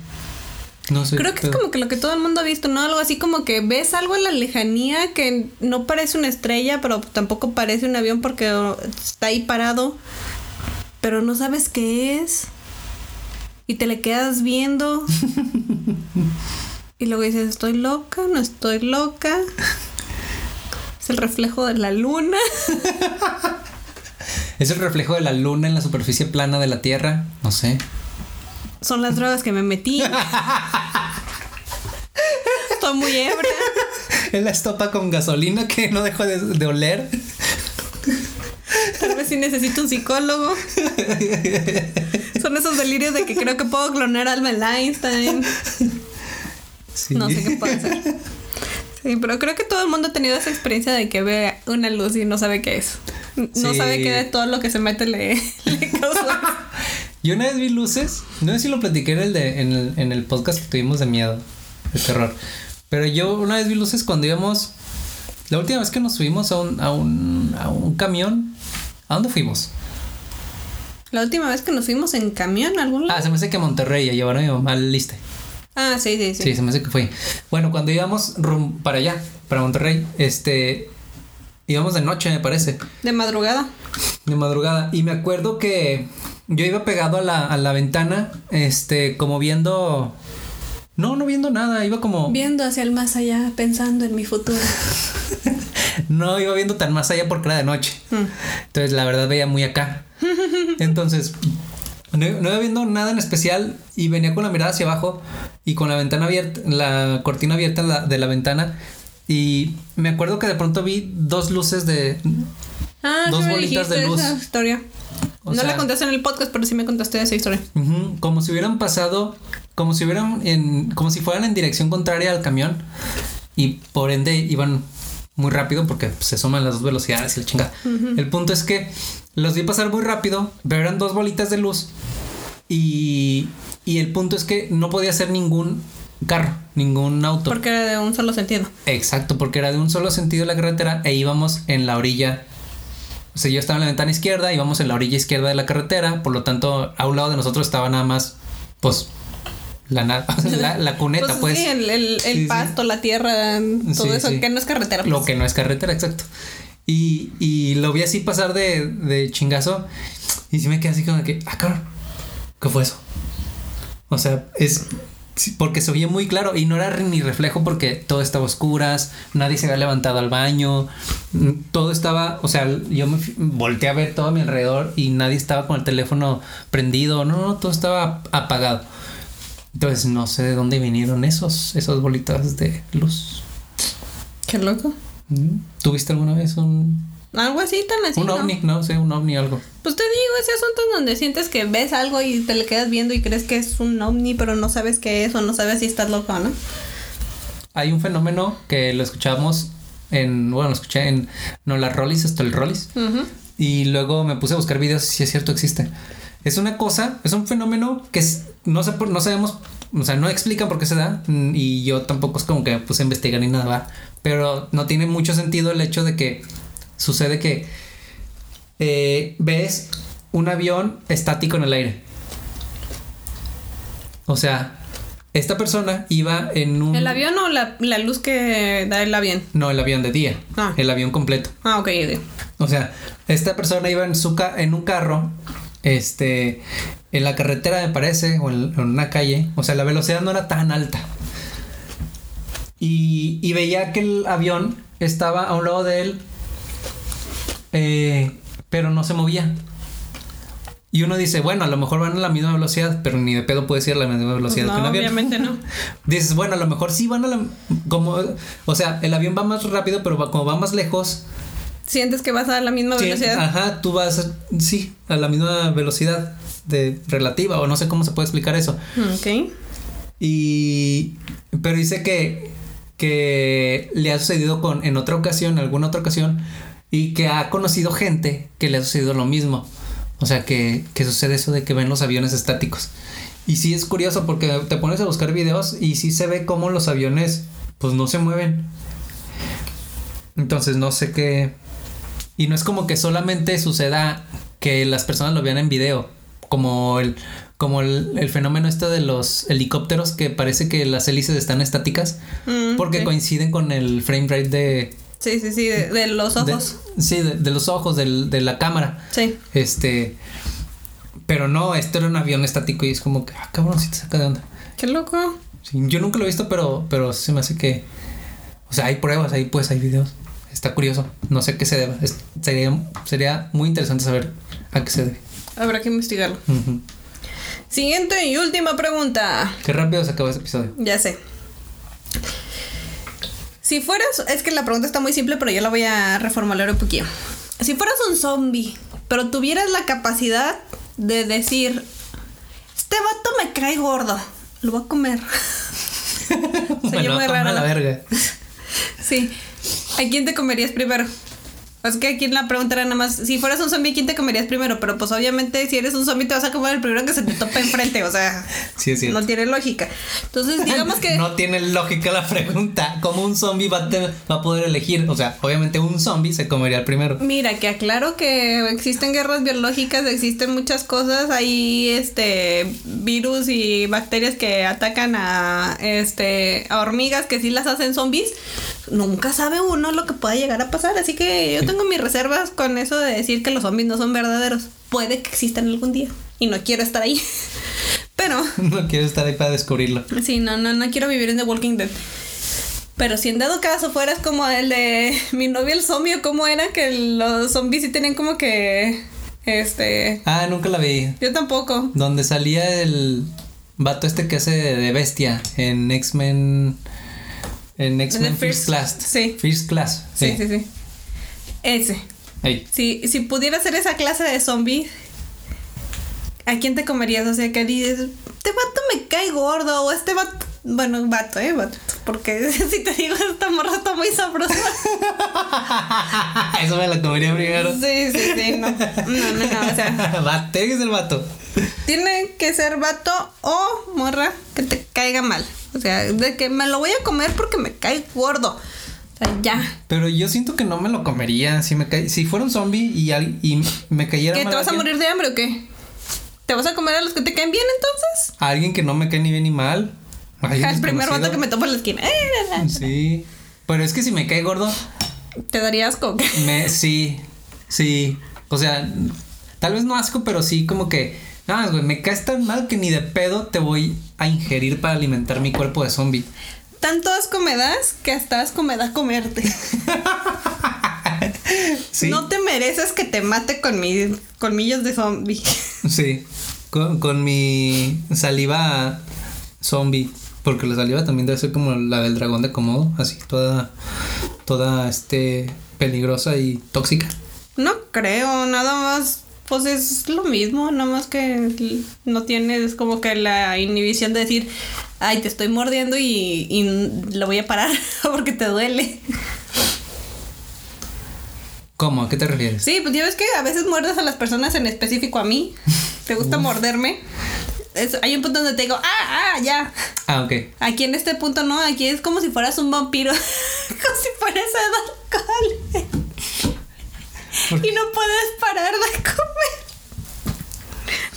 Speaker 3: No sé.
Speaker 4: Creo que es como que lo que todo el mundo ha visto, ¿no? Algo así como que ves algo en la lejanía que no parece una estrella, pero tampoco parece un avión porque está ahí parado, pero no sabes qué es. Y te le quedas viendo. y luego dices, estoy loca, no estoy loca. Es el reflejo de la luna.
Speaker 3: Es el reflejo de la luna en la superficie plana de la Tierra. No sé.
Speaker 4: Son las drogas que me metí. Estoy muy ebria.
Speaker 3: Es la estopa con gasolina que no dejo de, de oler.
Speaker 4: Tal vez sí necesito un psicólogo. Son esos delirios de que creo que puedo clonar a Albert Einstein.
Speaker 3: Sí.
Speaker 4: No sé qué puede hacer. Sí, pero creo que todo el mundo ha tenido esa experiencia de que ve una luz y no sabe qué es. No
Speaker 3: Sí.
Speaker 4: sabe qué de todo lo que se mete le, le causa.
Speaker 3: Yo una vez vi luces, no sé si lo platiqué en el, de, en el, en el podcast que tuvimos de miedo, de terror. Pero yo una vez vi luces cuando íbamos, la última vez que nos subimos a un, a un, a un camión, ¿a dónde fuimos?
Speaker 4: La última vez que nos fuimos en camión a algún
Speaker 3: Ah, se me hace que a Monterrey, a llevar a mi mamá al liste.
Speaker 4: Ah, sí, sí, sí.
Speaker 3: Sí, se me hace que fue. Bueno, cuando íbamos rum- para allá, para Monterrey, este, íbamos de noche, me parece.
Speaker 4: De madrugada.
Speaker 3: de madrugada. Y me acuerdo que yo iba pegado a la, a la ventana, este, como viendo. No, no viendo nada, iba como.
Speaker 4: Viendo hacia el más allá, pensando en mi futuro.
Speaker 3: No iba viendo tan más allá porque era de noche.
Speaker 4: Mm.
Speaker 3: Entonces, la verdad, veía muy acá. Entonces, no, no iba viendo nada en especial y venía con la mirada hacia abajo y con la ventana abierta, la cortina abierta de la ventana. Y me acuerdo que de pronto vi dos luces de.
Speaker 4: Ah,
Speaker 3: Dos
Speaker 4: sí
Speaker 3: bolitas de luz.
Speaker 4: esa historia.
Speaker 3: O
Speaker 4: no
Speaker 3: sea-
Speaker 4: la contaste en el podcast, pero sí me contaste esa historia.
Speaker 3: Como si hubieran pasado, como si hubieran en, como si fueran en dirección contraria al camión y por ende iban muy rápido porque se suman las dos velocidades y la chingada. El punto es que los vi pasar muy rápido, pero eran dos bolitas de luz y, y el punto es que no podía ser ningún carro, ningún auto.
Speaker 4: Porque era de un solo sentido.
Speaker 3: Exacto, porque era de un solo sentido la carretera e íbamos en la orilla. O sea, yo estaba en la ventana izquierda, íbamos en la orilla izquierda de la carretera, por lo tanto, a un lado de nosotros estaba nada más, pues, la, la, la cuneta, pues.
Speaker 4: sí, el, el- el
Speaker 3: Sí, sí.
Speaker 4: pasto, la tierra, todo eso, que no es carretera.
Speaker 3: Lo
Speaker 4: pues.
Speaker 3: que no es carretera, exacto. Y, y lo vi así pasar de, de chingazo y sí me quedé así como que, ah, cabrón, ¿qué fue eso? O sea, es sí, porque se oía muy claro y no era ni reflejo porque todo estaba a oscuras, nadie se había levantado al baño, mm, todo estaba, o sea, yo me volteé a ver todo a mi alrededor y nadie estaba con el teléfono prendido, no, no, todo estaba apagado. Entonces no sé de dónde vinieron esos, esas bolitas de luz.
Speaker 4: Qué loco.
Speaker 3: Mm. ¿Tuviste alguna vez un,
Speaker 4: Algo así tan así.
Speaker 3: un
Speaker 4: ¿no?
Speaker 3: ovni? No sé, un ovni algo.
Speaker 4: Pues te digo, ese asunto en donde sientes que ves algo y te le quedas viendo y crees que es un ovni, pero no sabes qué es o no sabes si estás loco, ¿no?
Speaker 3: Hay un fenómeno que lo escuchamos en, bueno, lo escuché en No la Rollis, hasta el Rollis. Y luego me puse a buscar videos si es cierto existe. Es una cosa, es un fenómeno que es- no sé no sabemos, o sea, no explican por qué se da mm, y yo tampoco es como que me puse a investigar ni nada, pero no tiene mucho sentido el hecho de que sucede que eh, ves un avión estático en el aire. O sea, esta persona iba en un
Speaker 4: ¿El avión o la, la luz que da el avión?
Speaker 3: no, el avión de día,
Speaker 4: Ah.
Speaker 3: el avión completo.
Speaker 4: Ah, ok, ok.
Speaker 3: O sea, esta persona iba en su ca- en un carro, este, en la carretera me parece, o en, en una calle. O sea, la velocidad no era tan alta. Y, y veía que el avión estaba a un lado de él, eh, pero no se movía. Y uno dice, bueno, a lo mejor van a la misma velocidad, pero ni de pedo puede ser a la misma velocidad
Speaker 4: No,
Speaker 3: que un avión.
Speaker 4: obviamente no.
Speaker 3: Dices, bueno, a lo mejor sí van a la. Como, o sea, el avión va más rápido, pero va- como va más lejos,
Speaker 4: ¿Sientes que vas a la misma
Speaker 3: Sí,
Speaker 4: velocidad?
Speaker 3: Ajá, tú vas, sí, a la misma velocidad de relativa, o no sé cómo se puede explicar eso.
Speaker 4: Ok.
Speaker 3: Y. Pero dice que. que le ha sucedido con. en otra ocasión, en alguna otra ocasión. Y que ha conocido gente que le ha sucedido lo mismo. O sea que, que sucede eso de que ven los aviones estáticos. Y sí es curioso porque te pones a buscar videos y sí se ve cómo los aviones pues no se mueven. Entonces no sé qué. Y no es como que solamente suceda que las personas lo vean en video. Como el, como el, el fenómeno este de los helicópteros que parece que las hélices están estáticas.
Speaker 4: Mm,
Speaker 3: Porque coinciden con el frame rate de.
Speaker 4: Sí, sí, sí, de, de los
Speaker 3: de-
Speaker 4: ojos.
Speaker 3: sí, de, de los ojos, de la cámara.
Speaker 4: Sí.
Speaker 3: Este. Pero no, esto era un avión estático y es como que, ah, cabrón, si te saca de onda.
Speaker 4: Qué loco.
Speaker 3: Sí, yo nunca lo he visto, pero, pero se me hace que. O sea, hay pruebas, ahí pues hay videos. Está curioso. No sé qué se deba. Es- sería, sería muy interesante saber a qué se debe.
Speaker 4: Habrá que investigarlo. Siguiente y última pregunta.
Speaker 3: Qué rápido se acabó este episodio.
Speaker 4: Ya sé. Si fueras, es que la pregunta está muy simple, pero yo la voy a reformular un poquito. Si fueras un zombie, pero tuvieras la capacidad de decir, este vato me cae gordo, lo voy a comer.
Speaker 3: Me
Speaker 4: Sería
Speaker 3: lo
Speaker 4: muy raro.
Speaker 3: la verga.
Speaker 4: Sí. ¿A quién te comerías primero? Es que aquí la pregunta era nada más, si fueras un zombie, ¿quién te comerías primero? Pero pues obviamente si eres un zombie te vas a comer el primero que se te tope enfrente, o sea,
Speaker 3: Sí, es
Speaker 4: no tiene lógica. Entonces, digamos que...
Speaker 3: No tiene lógica la pregunta. ¿Cómo un zombie va va a poder elegir? O sea, obviamente un zombie se comería el primero.
Speaker 4: Mira, que aclaro que existen guerras biológicas, existen muchas cosas, hay este virus y bacterias que atacan a este a hormigas que sí las hacen zombies. Nunca sabe uno lo que pueda llegar a pasar, así que yo tengo mis reservas con eso de decir que los zombies no son verdaderos. Puede que existan algún día y no quiero estar ahí. Pero
Speaker 3: No quiero estar ahí para descubrirlo.
Speaker 4: Sí, no, no, no quiero vivir en The Walking Dead. Pero si en dado caso fueras como el de mi novio el zombie, o ¿cómo era? Que los zombies sí tenían como que. Este.
Speaker 3: Ah, nunca la vi.
Speaker 4: Yo tampoco.
Speaker 3: Donde salía el vato este que hace de bestia en X-Men. En X-Men
Speaker 4: First-
Speaker 3: First, Class.
Speaker 4: sí.
Speaker 3: First Class.
Speaker 4: Sí, sí, sí. Ese. Si, si pudiera ser esa clase de zombie, ¿a quién te comerías? O sea, que dices, este vato me cae gordo, o este vato. Bueno, vato, ¿eh? Vato. Porque si te digo, esta morra está muy sabrosa.
Speaker 3: Eso me la comería primero.
Speaker 4: Sí, sí, sí, no. No, no, no. O sea,
Speaker 3: tiene que ser vato.
Speaker 4: Tiene que ser vato o morra que te caiga mal. O sea, de que me lo voy a comer porque me cae gordo. Sea, ya.
Speaker 3: Pero yo siento que no me lo comería. Si me si fuera un zombie y, me cayera
Speaker 4: ¿Qué,
Speaker 3: mal
Speaker 4: te vas a morir de hambre o qué? ¿Te vas a comer a los que te caen bien entonces?
Speaker 3: a alguien que no me cae ni bien ni mal.
Speaker 4: Al primer vato que me topa en la esquina. Eh.
Speaker 3: Sí. Pero es que si me cae gordo,
Speaker 4: Te daría asco.
Speaker 3: me sí, sí. O sea, tal vez no asco, pero sí como que, ah, güey, me caes tan mal que ni de pedo te voy a ingerir para alimentar mi cuerpo de zombie.
Speaker 4: Tanto asco me das que hasta asco me da comerte.
Speaker 3: Sí.
Speaker 4: No te mereces que te mate con mis colmillos de zombie.
Speaker 3: Sí. Con, con mi saliva zombie. Porque la saliva también debe ser como la del dragón de Komodo, así, toda, toda, este, peligrosa y tóxica.
Speaker 4: No creo, nada más. Pues es lo mismo, nada más que no tienes como que la inhibición de decir, ay, te estoy mordiendo y, y lo voy a parar porque te duele.
Speaker 3: ¿Cómo? ¿A qué te refieres?
Speaker 4: Sí, pues ya ves que a veces muerdes a las personas en específico a mí. ¿Te gusta morderme? Es- hay un punto donde te digo, ah, ah, ya.
Speaker 3: Ah, ok.
Speaker 4: Aquí en este punto no, aquí es como si fueras un vampiro. como si fueras alcohol. y no puedes parar de comer.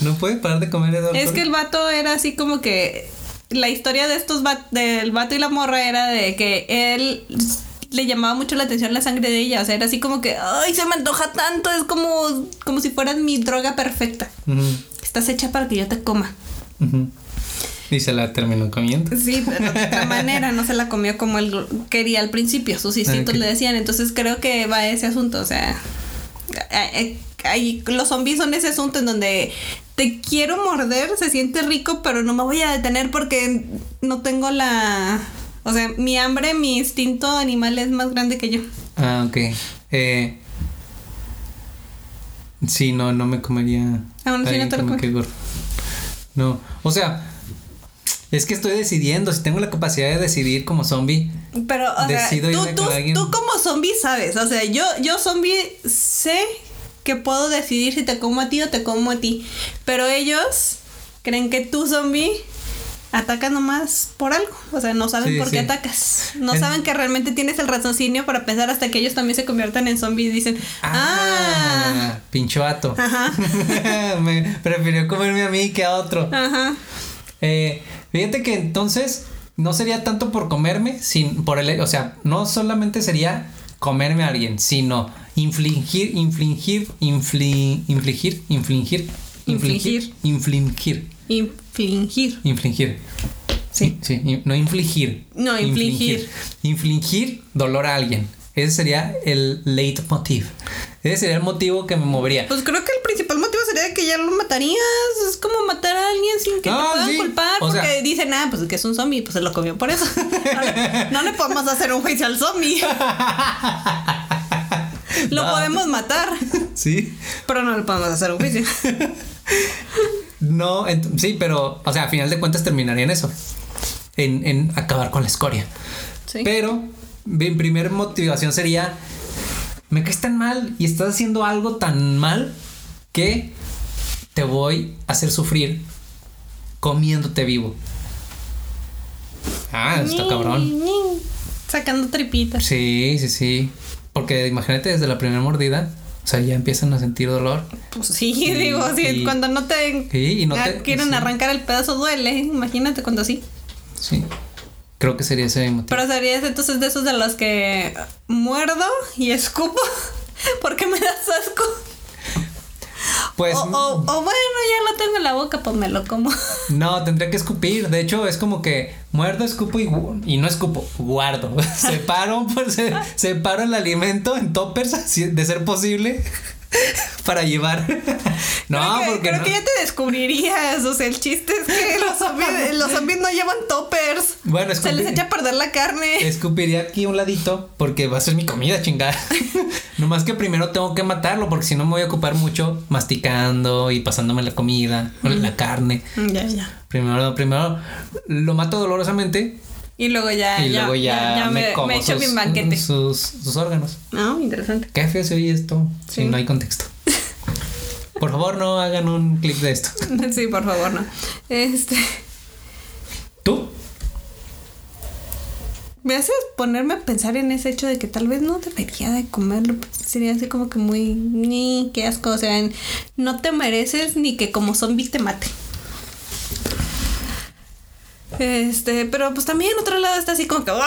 Speaker 3: No puedes parar de comer Eduardo.
Speaker 4: Es que el vato era así como que. La historia de estos va- del vato y la morra era de que él le llamaba mucho la atención la sangre de ella. O sea, era así como que, ay, se me antoja tanto. Es como, como si fueras mi droga perfecta. Estás hecha para que yo te coma.
Speaker 3: Y se la terminó comiendo.
Speaker 4: Sí, pero de otra manera no se la comió como él quería al principio. Sus instintos le decían. Entonces creo que va ese asunto. O sea, eh, eh, hay- los zombies son ese asunto en donde te quiero morder, se siente rico, pero no me voy a detener porque no tengo la. O sea, mi hambre, mi instinto animal es más grande que yo.
Speaker 3: Ah, ok. Eh, sí, no, no me comería.
Speaker 4: Aún así no te lo
Speaker 3: que. No, o sea, es que estoy decidiendo. Si tengo la capacidad de decidir como zombie,
Speaker 4: Pero, o sea,
Speaker 3: Decido
Speaker 4: tú, tú, tú como zombie sabes. O sea, yo, yo zombie sé que puedo decidir si te como a ti o te como a ti. Pero ellos creen que tú zombie atacas nomás por algo. O sea, no saben
Speaker 3: Sí,
Speaker 4: por qué
Speaker 3: sí.
Speaker 4: atacas. No
Speaker 3: En-
Speaker 4: saben que realmente tienes el raciocinio para pensar hasta que ellos también se conviertan en zombies y dicen, ah,
Speaker 3: ah, pinche vato.
Speaker 4: Ajá.
Speaker 3: me prefirió comerme a mí que a otro.
Speaker 4: ajá.
Speaker 3: Eh, fíjate que entonces no sería tanto por comerme, sin, por el, o sea, no solamente sería comerme a alguien, sino infligir, infligir, infli- infligir, infligir, infligir, infligir,
Speaker 4: Infligir.
Speaker 3: infligir.
Speaker 4: Sí.
Speaker 3: Sí, no infligir.
Speaker 4: No, infligir.
Speaker 3: Infligir dolor a alguien. Ese sería el leitmotiv. Ese sería el motivo que me movería.
Speaker 4: Pues creo que el principal motivo sería que ya lo matarías. Es como matar a alguien sin que
Speaker 3: No,
Speaker 4: te puedan
Speaker 3: sí.
Speaker 4: culpar.
Speaker 3: O
Speaker 4: porque
Speaker 3: sea-
Speaker 4: dicen, ah, pues que es un zombie, pues se lo comió por eso. No le, no le podemos hacer un juicio al zombie. Lo
Speaker 3: No.
Speaker 4: podemos matar,
Speaker 3: Sí.
Speaker 4: pero no le podemos hacer un juicio.
Speaker 3: No, sí, pero, o sea, a final de cuentas terminaría en eso. En, en acabar con la escoria.
Speaker 4: Sí.
Speaker 3: Pero mi primer motivación sería, me caes tan mal y estás haciendo algo tan mal que te voy a hacer sufrir comiéndote vivo. Ah, está cabrón.
Speaker 4: Sacando tripitas.
Speaker 3: Sí, sí, sí. Porque imagínate desde la primera mordida, o sea, ya empiezan a sentir dolor.
Speaker 4: Pues sí, digo, sí,
Speaker 3: y-
Speaker 4: cuando no te,
Speaker 3: Sí, y no te-
Speaker 4: quieren
Speaker 3: sí.
Speaker 4: arrancar el pedazo duele. Imagínate cuando sí.
Speaker 3: Sí. Creo que sería ese motivo.
Speaker 4: Pero serías entonces de esos de los que muerdo y escupo porque me das asco.
Speaker 3: Pues
Speaker 4: o, o- o bueno, ya lo tengo en la boca, pues me lo como.
Speaker 3: no, tendría que escupir. De hecho, es como que muerdo, escupo y, y no escupo, guardo. separo, pues, se- separo el alimento en toppers, de ser posible, para llevar. no,
Speaker 4: creo que,
Speaker 3: porque
Speaker 4: creo
Speaker 3: no.
Speaker 4: que ya te descubrirías. O sea, el chiste es que los zombies, los zombies no llevan toppers.
Speaker 3: Bueno,
Speaker 4: Se les echa a perder la carne.
Speaker 3: escupiría aquí un ladito porque va a ser mi comida, chingada. Nomás que primero tengo que matarlo porque si no me voy a ocupar mucho masticando y pasándome la comida, la carne.
Speaker 4: Ya, ya.
Speaker 3: Primero, primero lo mato dolorosamente
Speaker 4: Y luego ya,
Speaker 3: y
Speaker 4: ya,
Speaker 3: luego ya,
Speaker 4: ya
Speaker 3: me,
Speaker 4: me,
Speaker 3: como
Speaker 4: me echo
Speaker 3: sus,
Speaker 4: mi banquete.
Speaker 3: sus, sus órganos.
Speaker 4: No, interesante.
Speaker 3: Qué feo se oye esto
Speaker 4: Sí.
Speaker 3: si no hay contexto. Por favor, no hagan un clip de esto.
Speaker 4: Sí, por favor, no. Este.
Speaker 3: ¿Tú?
Speaker 4: Me haces ponerme a pensar en ese hecho de que tal vez no debería de comerlo. Sería así como que muy... Ni qué asco. O sea, no te mereces ni que como zombie te mate. Este, pero pues también otro lado está así como que...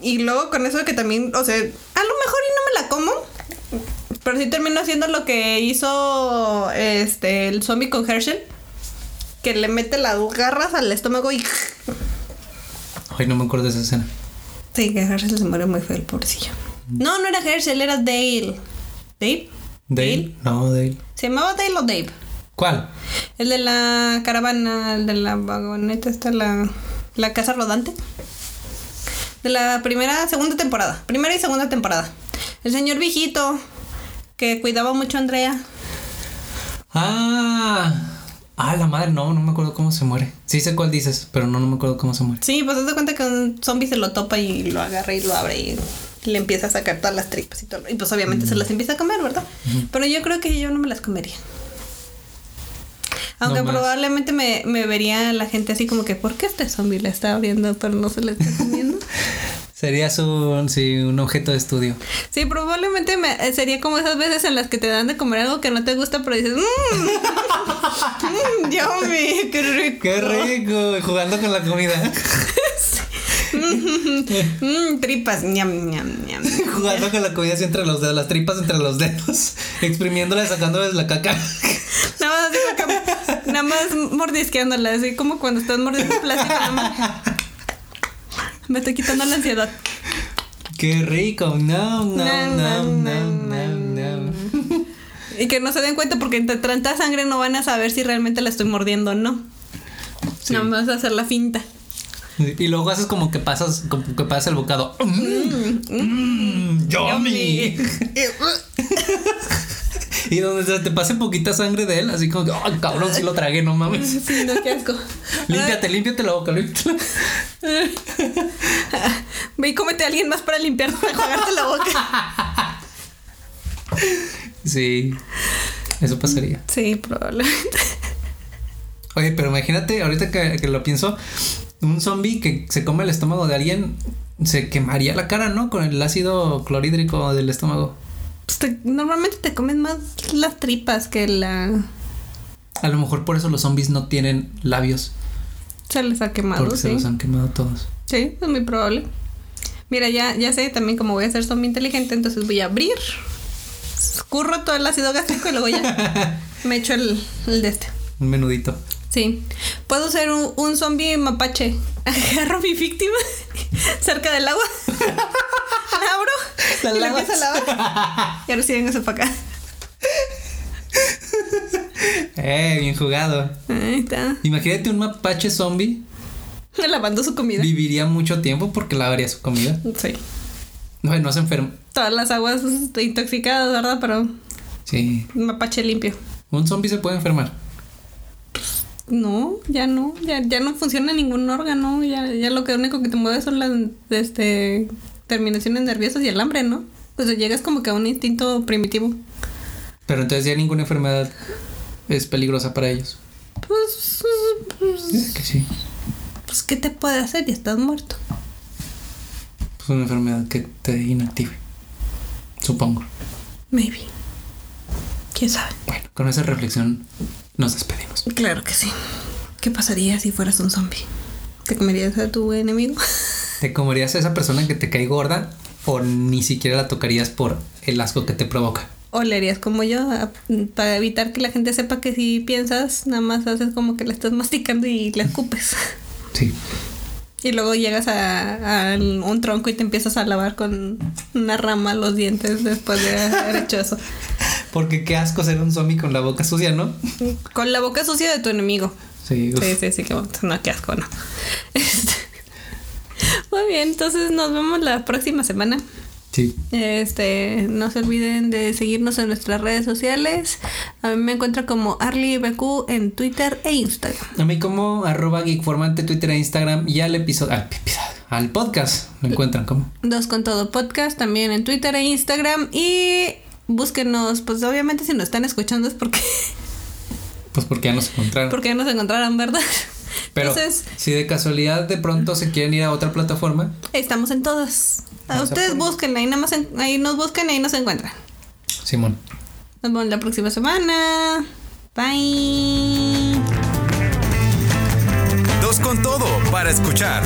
Speaker 4: Y luego con eso que también, o sea, a lo mejor y no me la como. Pero sí termino haciendo lo que hizo este el zombie con Herschel. Que le mete las garras al estómago y...
Speaker 3: Ay, no me acuerdo de esa escena.
Speaker 4: Sí, que Herschel se muere muy feo el pobrecillo. No, no era Herschel, era Dale. ¿Dave?
Speaker 3: ¿Dale? No, Dale.
Speaker 4: ¿Se llamaba Dale o Dave?
Speaker 3: ¿Cuál?
Speaker 4: El de la caravana, el de la vagoneta, esta, la, la casa rodante. De la primera, segunda temporada. Primera y segunda temporada. El señor viejito que cuidaba mucho a Andrea.
Speaker 3: Ah. Ah, la madre, no, no me acuerdo cómo se muere. Sí sé cuál dices, pero no, no me acuerdo cómo se muere.
Speaker 4: Sí, pues haz de cuenta que un zombie se lo topa y lo agarra y lo abre y Y le empieza a sacar todas las tripas y todo. Y pues obviamente se las empieza a comer, ¿verdad? Pero yo creo que yo no me las comería. Aunque
Speaker 3: No más.
Speaker 4: probablemente me, me vería la gente así como que, ¿por qué este zombie la está abriendo pero no se la está comiendo?
Speaker 3: Sería su, sí, un objeto de estudio.
Speaker 4: Sí, probablemente me, eh, sería como esas veces en las que te dan de comer algo que no te gusta, pero dices, mmm, mm, yummy, qué rico.
Speaker 3: ¡Qué rico! Jugando con la comida.
Speaker 4: Mm, tripas, ñam, ñam, ñam.
Speaker 3: Jugando con la comida así entre los dedos, las tripas entre los dedos. Exprimiéndola y sacándoles la caca.
Speaker 4: Nada más, así acá, nada más mordisqueándola, así como cuando estás mordiendo plástico. Me estoy quitando la ansiedad.
Speaker 3: ¡Qué rico! No, no, no, no, no, no.
Speaker 4: Y que no se den cuenta porque entre tanta sangre no van a saber si realmente la estoy mordiendo o no.
Speaker 3: Sí.
Speaker 4: Nada más hacer la finta.
Speaker 3: Y luego haces como que pasas, como que pasas el bocado. ¡Mmm! ¡Mmm! ¡Yummy! Y donde se te pase poquita sangre de él, así como que, ¡ay, cabrón! Sí lo tragué, no mames.
Speaker 4: Sí, no, qué asco.
Speaker 3: Límpiate, límpiate la boca, límpiate.
Speaker 4: Ve y cómete a alguien más para limpiar, para enjuagarte la boca.
Speaker 3: Sí, eso pasaría.
Speaker 4: Sí, probablemente.
Speaker 3: Oye, pero imagínate, ahorita que, que lo pienso, un zombie que se come el estómago de alguien se quemaría la cara, ¿no? Con el ácido clorhídrico del estómago.
Speaker 4: Pues te- normalmente te comen más las tripas que la.
Speaker 3: A lo mejor por eso los zombies no tienen labios,
Speaker 4: Se les ha quemado,
Speaker 3: porque se
Speaker 4: sí.
Speaker 3: los han quemado todos.
Speaker 4: Sí, es muy probable. Mira, ya, ya sé también como voy a ser zombie inteligente, entonces voy a abrir, escurro todo el ácido gástrico y luego ya me echo el, el de este.
Speaker 3: Un menudito.
Speaker 4: Sí. Puedo ser un, un zombie mapache. Agarro a mi víctima cerca del agua. La abro.
Speaker 3: La
Speaker 4: y la empiezo a lavar. Y ahora sí, véngase para acá.
Speaker 3: Eh, bien jugado.
Speaker 4: Ahí está.
Speaker 3: Imagínate un mapache zombie.
Speaker 4: Lavando su comida.
Speaker 3: Viviría mucho tiempo porque lavaría su comida.
Speaker 4: Sí.
Speaker 3: No, no se enferma.
Speaker 4: Todas las aguas intoxicadas, ¿verdad? Pero
Speaker 3: Sí.
Speaker 4: un mapache limpio.
Speaker 3: Un zombie se puede enfermar.
Speaker 4: No, ya no, ya, ya no funciona ningún órgano, ya, ya lo que único que te mueve son las este, terminaciones nerviosas y el hambre, ¿no? Pues llegas como que a un instinto primitivo.
Speaker 3: Pero entonces ya ninguna enfermedad es peligrosa para ellos.
Speaker 4: Pues, pues,
Speaker 3: que sí.
Speaker 4: pues, ¿qué te puede hacer? Ya estás muerto.
Speaker 3: Pues una enfermedad que te inactive. Supongo.
Speaker 4: Maybe. ¿Quién sabe?
Speaker 3: Bueno, con esa reflexión nos despedimos.
Speaker 4: Claro que sí. ¿Qué pasaría si fueras un zombie? ¿Te comerías a tu enemigo?
Speaker 3: ¿Te comerías a esa persona que te cae gorda o ni siquiera la tocarías por el asco que te provoca?
Speaker 4: ¿O le harías como yo? para evitar que la gente sepa que si piensas, nada más haces como que la estás masticando y la escupes.
Speaker 3: Sí.
Speaker 4: Y luego llegas a, a un tronco y te empiezas a lavar con una rama los dientes después de haber hecho eso.
Speaker 3: Porque qué asco ser un zombie con la boca sucia, ¿no?
Speaker 4: Con la boca sucia de tu enemigo.
Speaker 3: Sí, uf.
Speaker 4: Sí, sí, sí, que no, qué asco, no. Este, Muy bien, entonces nos vemos la próxima semana.
Speaker 3: Sí.
Speaker 4: Este, no se olviden de seguirnos en nuestras redes sociales. A mí me encuentran como ArlyBQ en Twitter e Instagram.
Speaker 3: A mí como arroba geekformante, Twitter e Instagram y al episodio, al al podcast lo encuentran como.
Speaker 4: Dos con todo podcast también en Twitter e Instagram y búsquenos, pues obviamente si nos están escuchando es porque
Speaker 3: Pues porque ya nos encontraron.
Speaker 4: porque ya nos encontraron, ¿verdad?
Speaker 3: Pero
Speaker 4: Entonces,
Speaker 3: si de casualidad de pronto se quieren ir a otra plataforma,
Speaker 4: estamos en todas. A
Speaker 3: Vamos a
Speaker 4: ustedes busquen, ahí nada más en- ahí nos buscan y ahí nos encuentran.
Speaker 3: Simón.
Speaker 4: Nos vemos la próxima semana. Bye.
Speaker 2: Dos con todo para escuchar.